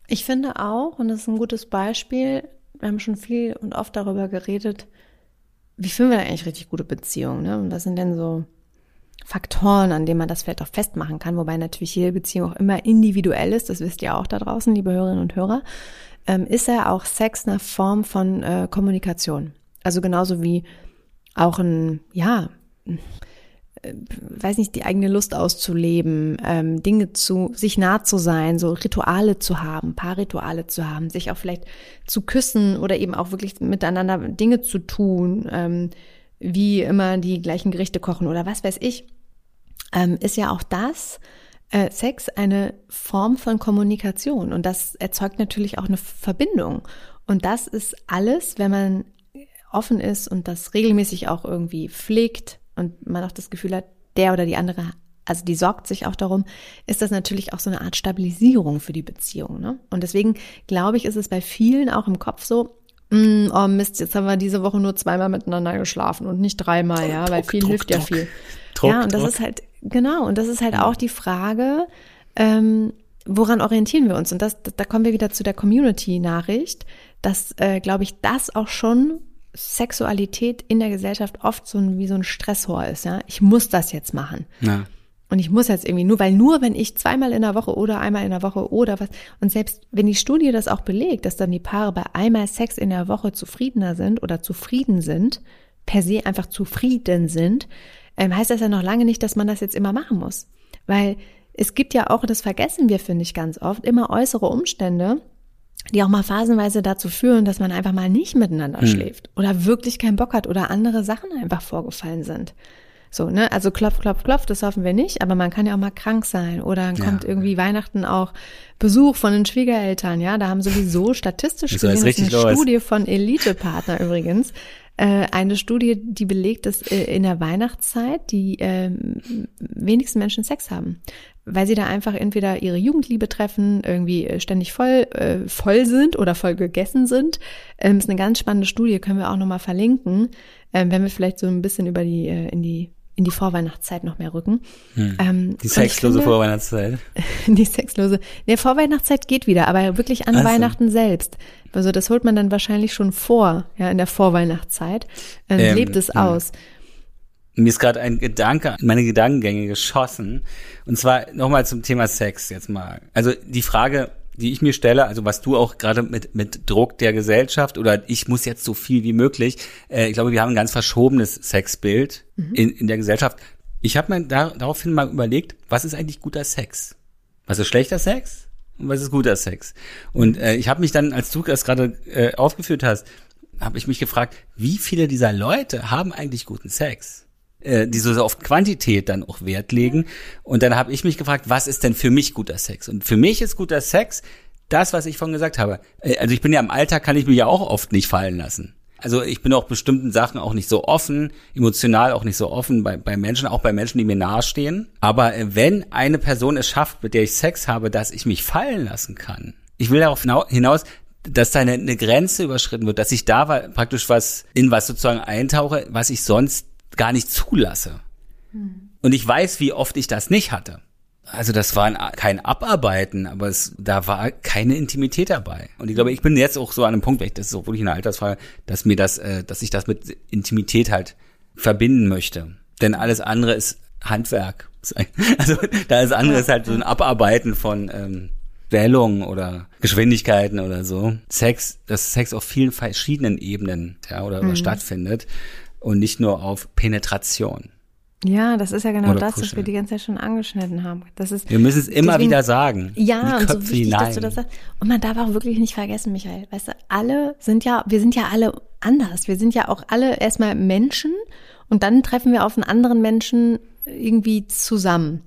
ich finde auch, und das ist ein gutes Beispiel, wir haben schon viel und oft darüber geredet, wie führen wir eigentlich richtig gute Beziehungen, ne? Und was sind denn so Faktoren, an denen man das vielleicht auch festmachen kann, wobei natürlich jede Beziehung auch immer individuell ist, das wisst ihr auch da draußen, liebe Hörerinnen und Hörer, ähm, ist ja auch Sex eine Form von äh, Kommunikation. Also genauso wie auch ein, ja, weiß nicht, die eigene Lust auszuleben, ähm, Dinge zu, sich nah zu sein, so Rituale zu haben, Paarrituale zu haben, sich auch vielleicht zu küssen oder eben auch wirklich miteinander Dinge zu tun, ähm, wie immer die gleichen Gerichte kochen oder was weiß ich, ähm, ist ja auch das, äh, Sex eine Form von Kommunikation und das erzeugt natürlich auch eine Verbindung. Und das ist alles, wenn man offen ist und das regelmäßig auch irgendwie pflegt und man auch das Gefühl hat, der oder die andere, also die sorgt sich auch darum, ist das natürlich auch so eine Art Stabilisierung für die Beziehung. Ne? Und deswegen glaube ich, ist es bei vielen auch im Kopf so, mm, oh Mist, jetzt haben wir diese Woche nur zweimal miteinander geschlafen und nicht dreimal, ja, weil viel Druck, hilft Druck, ja viel. Ja, und das ist halt, genau, und das ist halt auch die Frage, ähm, woran orientieren wir uns? Und das, da kommen wir wieder zu der Community-Nachricht, dass, äh, glaube ich, das auch schon Sexualität in der Gesellschaft oft so ein, wie so ein Stresshor ist, ja. Ich muss das jetzt machen. Ja. Und ich muss jetzt irgendwie nur, weil nur wenn ich zweimal in der Woche oder einmal in der Woche oder was, und selbst wenn die Studie das auch belegt, dass dann die Paare bei einmal Sex in der Woche zufriedener sind oder zufrieden sind, per se einfach zufrieden sind, ähm, heißt das ja noch lange nicht, dass man das jetzt immer machen muss. Weil es gibt ja auch, das vergessen wir, finde ich, ganz oft, immer äußere Umstände, die auch mal phasenweise dazu führen, dass man einfach mal nicht miteinander hm. schläft oder wirklich keinen Bock hat oder andere Sachen einfach vorgefallen sind. So, ne? Also klopf, klopf, klopf, das hoffen wir nicht, aber man kann ja auch mal krank sein oder dann kommt ja. irgendwie Weihnachten auch Besuch von den Schwiegereltern, ja, da haben sowieso statistisch gesehen, das ist eine Studie von Elite-Partner übrigens, äh, eine Studie, die belegt, dass äh, in der Weihnachtszeit die äh, wenigsten Menschen Sex haben weil sie da einfach entweder ihre Jugendliebe treffen, irgendwie äh, ständig voll, äh, voll sind oder voll gegessen sind. Ähm, ist eine ganz spannende Studie, können wir auch nochmal verlinken, ähm, wenn wir vielleicht so ein bisschen über die, äh, in die in die Vorweihnachtszeit noch mehr rücken. Hm. Ähm, die sexlose finde, Vorweihnachtszeit. Die sexlose. Der Vorweihnachtszeit geht wieder, aber wirklich an also. Weihnachten selbst. Also das holt man dann wahrscheinlich schon vor, ja, in der Vorweihnachtszeit. Ähm, ähm, lebt es aus. Mir ist gerade ein Gedanke, meine Gedankengänge geschossen. Und zwar nochmal zum Thema Sex jetzt mal. Also die Frage, die ich mir stelle, also was du auch gerade mit, mit Druck der Gesellschaft oder ich muss jetzt so viel wie möglich, äh, ich glaube, wir haben ein ganz verschobenes Sexbild mhm. in, in der Gesellschaft. Ich habe mir da, daraufhin mal überlegt, was ist eigentlich guter Sex? Was ist schlechter Sex? Und was ist guter Sex? Und äh, ich habe mich dann, als du das gerade äh, aufgeführt hast, habe ich mich gefragt, wie viele dieser Leute haben eigentlich guten Sex? Äh, die so auf Quantität dann auch Wert legen. Und dann habe ich mich gefragt, was ist denn für mich guter Sex? Und für mich ist guter Sex das, was ich vorhin gesagt habe. Äh, also ich bin ja im Alltag, kann ich mich ja auch oft nicht fallen lassen. Also ich bin auch bestimmten Sachen auch nicht so offen, emotional auch nicht so offen bei, bei Menschen, auch bei Menschen, die mir nahestehen. Aber äh, wenn eine Person es schafft, mit der ich Sex habe, dass ich mich fallen lassen kann, ich will darauf hinaus, dass da eine, eine Grenze überschritten wird, dass ich da praktisch was in was sozusagen eintauche, was ich sonst gar nicht zulasse. Hm. Und ich weiß, wie oft ich das nicht hatte. Also das war ein, kein Abarbeiten, aber es, da war keine Intimität dabei. Und ich glaube, ich bin jetzt auch so an einem Punkt, weil ich, das ist auch wirklich eine Altersfrage, dass mir das, äh, dass ich das mit Intimität halt verbinden möchte. Denn alles andere ist Handwerk. Also da ist andere ist halt so ein Abarbeiten von ähm, Wählungen oder Geschwindigkeiten oder so. Sex, dass Sex auf vielen verschiedenen Ebenen ja, oder, mhm. oder stattfindet und nicht nur auf Penetration. Ja, das ist ja genau das, was wir die ganze Zeit schon angeschnitten haben. Das ist, wir müssen es immer deswegen, wieder sagen. Ja, und so wichtig, hinein. dass du das sagst. Und man darf auch wirklich nicht vergessen, Michael. Weißt du, alle sind ja, wir sind ja alle anders. Wir sind ja auch alle erstmal Menschen und dann treffen wir auf einen anderen Menschen irgendwie zusammen.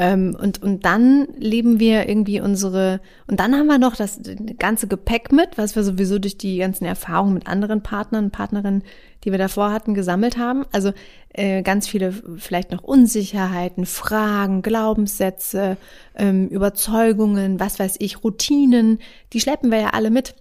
Ähm, und, und dann leben wir irgendwie unsere, und dann haben wir noch das ganze Gepäck mit, was wir sowieso durch die ganzen Erfahrungen mit anderen Partnern, Partnerinnen, die wir davor hatten, gesammelt haben. Also äh, ganz viele vielleicht noch Unsicherheiten, Fragen, Glaubenssätze, ähm, Überzeugungen, was weiß ich, Routinen, die schleppen wir ja alle mit.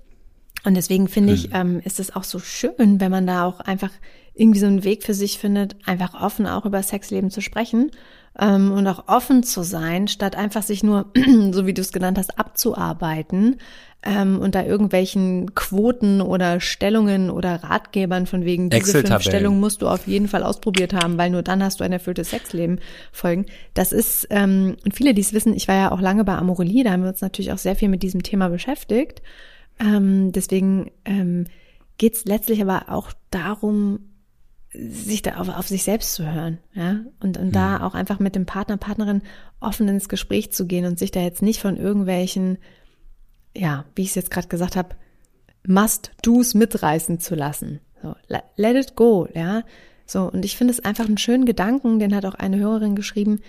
Und deswegen finde ich, ähm, ist es auch so schön, wenn man da auch einfach irgendwie so einen Weg für sich findet, einfach offen auch über Sexleben zu sprechen ähm, und auch offen zu sein, statt einfach sich nur, so wie du es genannt hast, abzuarbeiten ähm, und da irgendwelchen Quoten oder Stellungen oder Ratgebern von wegen diese fünf Stellungen musst du auf jeden Fall ausprobiert haben, weil nur dann hast du ein erfülltes Sexleben folgen. Das ist, ähm, und viele, die es wissen, ich war ja auch lange bei Amorelie, da haben wir uns natürlich auch sehr viel mit diesem Thema beschäftigt. Ähm, deswegen ähm, geht es letztlich aber auch darum, sich da auf, auf sich selbst zu hören, ja, und, und mhm. da auch einfach mit dem Partner, Partnerin offen ins Gespräch zu gehen und sich da jetzt nicht von irgendwelchen, ja, wie ich es jetzt gerade gesagt habe, Must-Dos mitreißen zu lassen. So, let it go, ja. So, und ich finde es einfach einen schönen Gedanken, den hat auch eine Hörerin geschrieben,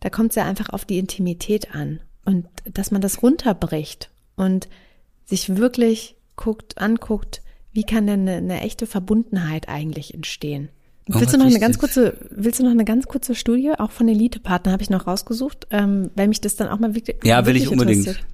da kommt es ja einfach auf die Intimität an und dass man das runterbricht und sich wirklich guckt, anguckt, wie kann denn eine, eine echte Verbundenheit eigentlich entstehen? Oh, willst du noch eine ganz kurze, willst du noch eine ganz kurze Studie, auch von Elite-Partner habe ich noch rausgesucht, ähm, weil mich das dann auch mal wirklich Ja, will ich unbedingt.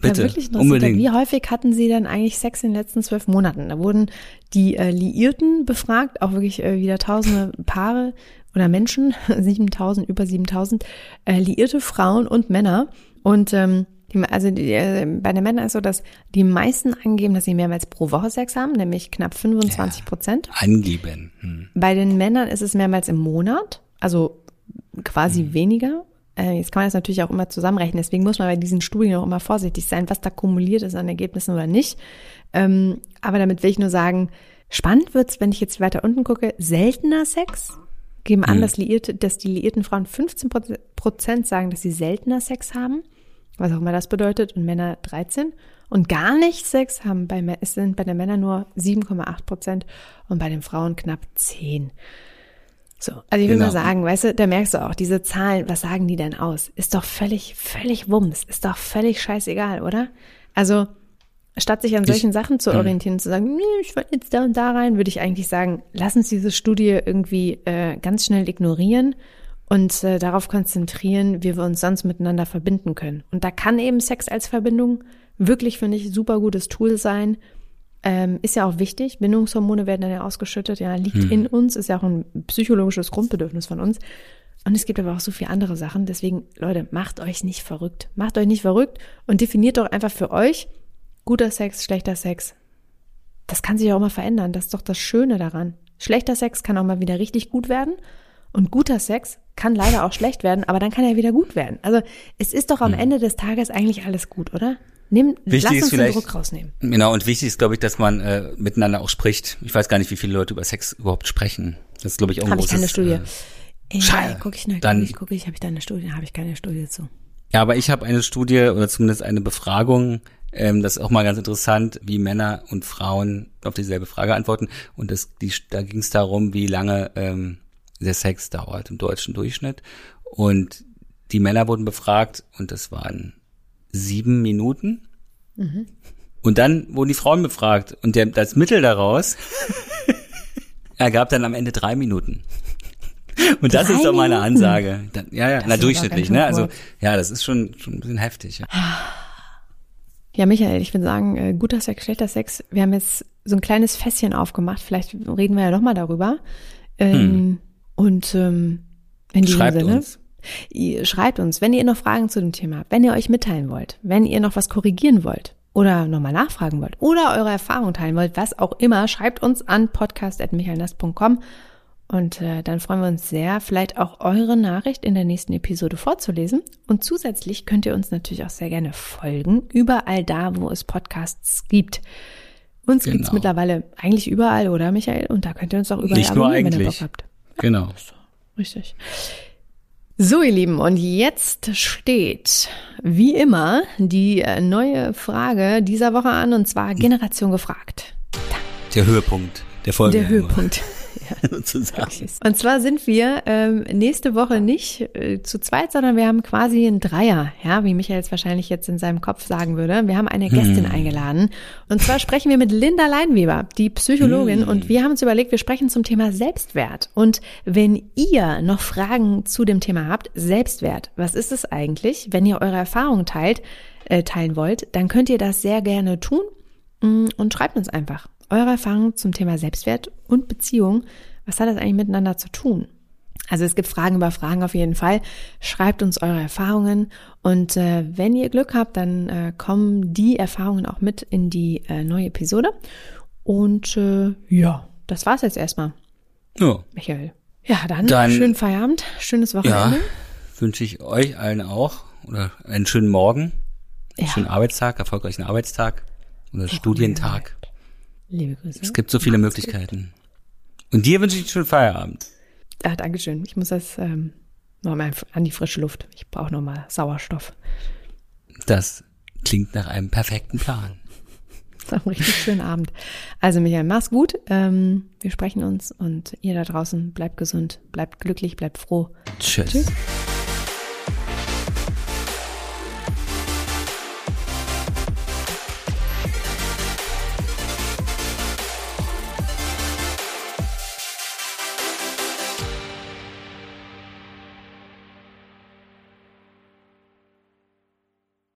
Bitte, ja, wirklich unbedingt. Wie häufig hatten Sie denn eigentlich Sex in den letzten zwölf Monaten? Da wurden die äh, Liierten befragt, auch wirklich äh, wieder tausende Paare oder Menschen, 7000, über 7000, äh, liierte Frauen und Männer. Und ähm, die, also die, äh, bei den Männern ist so, dass die meisten angeben, dass sie mehrmals pro Woche Sex haben, nämlich knapp 25 Prozent. Ja, angeben. Hm. Bei den Männern ist es mehrmals im Monat, also quasi hm. weniger. Äh, jetzt kann man das natürlich auch immer zusammenrechnen. Deswegen muss man bei diesen Studien auch immer vorsichtig sein, was da kumuliert ist an Ergebnissen oder nicht. Ähm, aber damit will ich nur sagen, spannend wird's, wenn ich jetzt weiter unten gucke, seltener Sex. Geben an, hm. dass, liierte, dass die liierten Frauen 15 Prozent sagen, dass sie seltener Sex haben was auch immer das bedeutet, und Männer 13. Und gar nicht Sex haben bei, es sind bei den Männern nur 7,8 Prozent und bei den Frauen knapp 10. So, also ich will genau. mal sagen, weißt du, da merkst du auch, diese Zahlen, was sagen die denn aus? Ist doch völlig, völlig Wumms, ist doch völlig scheißegal, oder? Also, statt sich an solchen ich, Sachen zu orientieren und zu sagen, nee, ich wollte jetzt da und da rein, würde ich eigentlich sagen, lass uns diese Studie irgendwie äh, ganz schnell ignorieren und äh, darauf konzentrieren, wie wir uns sonst miteinander verbinden können. Und da kann eben Sex als Verbindung wirklich, finde ich, super gutes Tool sein. Ähm, ist ja auch wichtig. Bindungshormone werden dann ja ausgeschüttet, ja, liegt hm. in uns, ist ja auch ein psychologisches Grundbedürfnis von uns. Und es gibt aber auch so viele andere Sachen. Deswegen, Leute, macht euch nicht verrückt. Macht euch nicht verrückt und definiert doch einfach für euch guter Sex, schlechter Sex. Das kann sich auch mal verändern. Das ist doch das Schöne daran. Schlechter Sex kann auch mal wieder richtig gut werden. Und guter Sex kann leider auch schlecht werden, aber dann kann er wieder gut werden. Also es ist doch am hm. Ende des Tages eigentlich alles gut, oder? Nimm, wichtig lass uns den Druck rausnehmen. Genau, und wichtig ist, glaube ich, dass man äh, miteinander auch spricht. Ich weiß gar nicht, wie viele Leute über Sex überhaupt sprechen. Das ist, glaube ich, auch ein Habe ich keine Studie. Äh, Schade. Guck ich, ne, dann, ich, guck ich, habe ich da eine Studie? Habe ich keine Studie zu. Ja, aber ich habe eine Studie oder zumindest eine Befragung. Ähm, das ist auch mal ganz interessant, wie Männer und Frauen auf dieselbe Frage antworten. Und das, die, da ging es darum, wie lange ähm, der Sex dauert im deutschen Durchschnitt. Und die Männer wurden befragt und das waren sieben Minuten. Mhm. Und dann wurden die Frauen befragt und der, das Mittel daraus ergab dann am Ende drei Minuten. Und das drei ist doch meine Ansage. Dann, ja, ja, das na durchschnittlich, ne? Also ja, das ist schon schon ein bisschen heftig. Ja. ja, Michael, ich würde sagen, äh, guter Sex, schlechter Sex. Wir haben jetzt so ein kleines Fässchen aufgemacht. Vielleicht reden wir ja noch mal darüber. Ähm, hm. Und ähm, in diesem schreibt Sinne, uns. schreibt uns, wenn ihr noch Fragen zu dem Thema habt, wenn ihr euch mitteilen wollt, wenn ihr noch was korrigieren wollt oder nochmal nachfragen wollt oder eure Erfahrung teilen wollt, was auch immer, schreibt uns an podcast.michaelnast.com und äh, dann freuen wir uns sehr, vielleicht auch eure Nachricht in der nächsten Episode vorzulesen. Und zusätzlich könnt ihr uns natürlich auch sehr gerne folgen, überall da, wo es Podcasts gibt. Uns genau. gibt's mittlerweile eigentlich überall, oder Michael? Und da könnt ihr uns auch überall Nicht abonnieren, wenn ihr Bock habt. Genau. Richtig. So, ihr Lieben, und jetzt steht, wie immer, die äh, neue Frage dieser Woche an, und zwar Generation gefragt. Der Höhepunkt der Folge. Der Höhepunkt. sozusagen. Und zwar sind wir ähm, nächste Woche nicht äh, zu zweit, sondern wir haben quasi einen Dreier, ja, wie Michael es wahrscheinlich jetzt in seinem Kopf sagen würde. Wir haben eine Gästin Hm. eingeladen. Und zwar sprechen wir mit Linda Leinweber, die Psychologin. Hm. Und wir haben uns überlegt, wir sprechen zum Thema Selbstwert. Und wenn ihr noch Fragen zu dem Thema habt, Selbstwert, was ist es eigentlich? Wenn ihr eure Erfahrungen teilt, äh, teilen wollt, dann könnt ihr das sehr gerne tun mm, und schreibt uns einfach eure Erfahrungen zum Thema Selbstwert und Beziehung. Was hat das eigentlich miteinander zu tun? Also es gibt Fragen über Fragen auf jeden Fall. Schreibt uns eure Erfahrungen und äh, wenn ihr Glück habt, dann äh, kommen die Erfahrungen auch mit in die äh, neue Episode. Und äh, ja, das war's jetzt erstmal, Ja, Michael. Ja, dann, Dann- schönen Feierabend, schönes ja Wochenende. wünsche ich euch allen auch oder einen schönen Morgen, einen Ja. schönen Arbeitstag, erfolgreichen Arbeitstag oder Studientag. Liebe Grüße. Es gibt so viele Macht's Möglichkeiten. Und dir wünsche ich einen schönen Feierabend. Ah, Dankeschön. Ich muss das ähm, nochmal an die frische Luft. Ich brauche nochmal Sauerstoff. Das klingt nach einem perfekten Plan. Einen richtig schönen Abend. Also Michael, mach's gut. Ähm, wir sprechen uns und ihr da draußen bleibt gesund, bleibt glücklich, bleibt froh. Tschüss. Tschüss.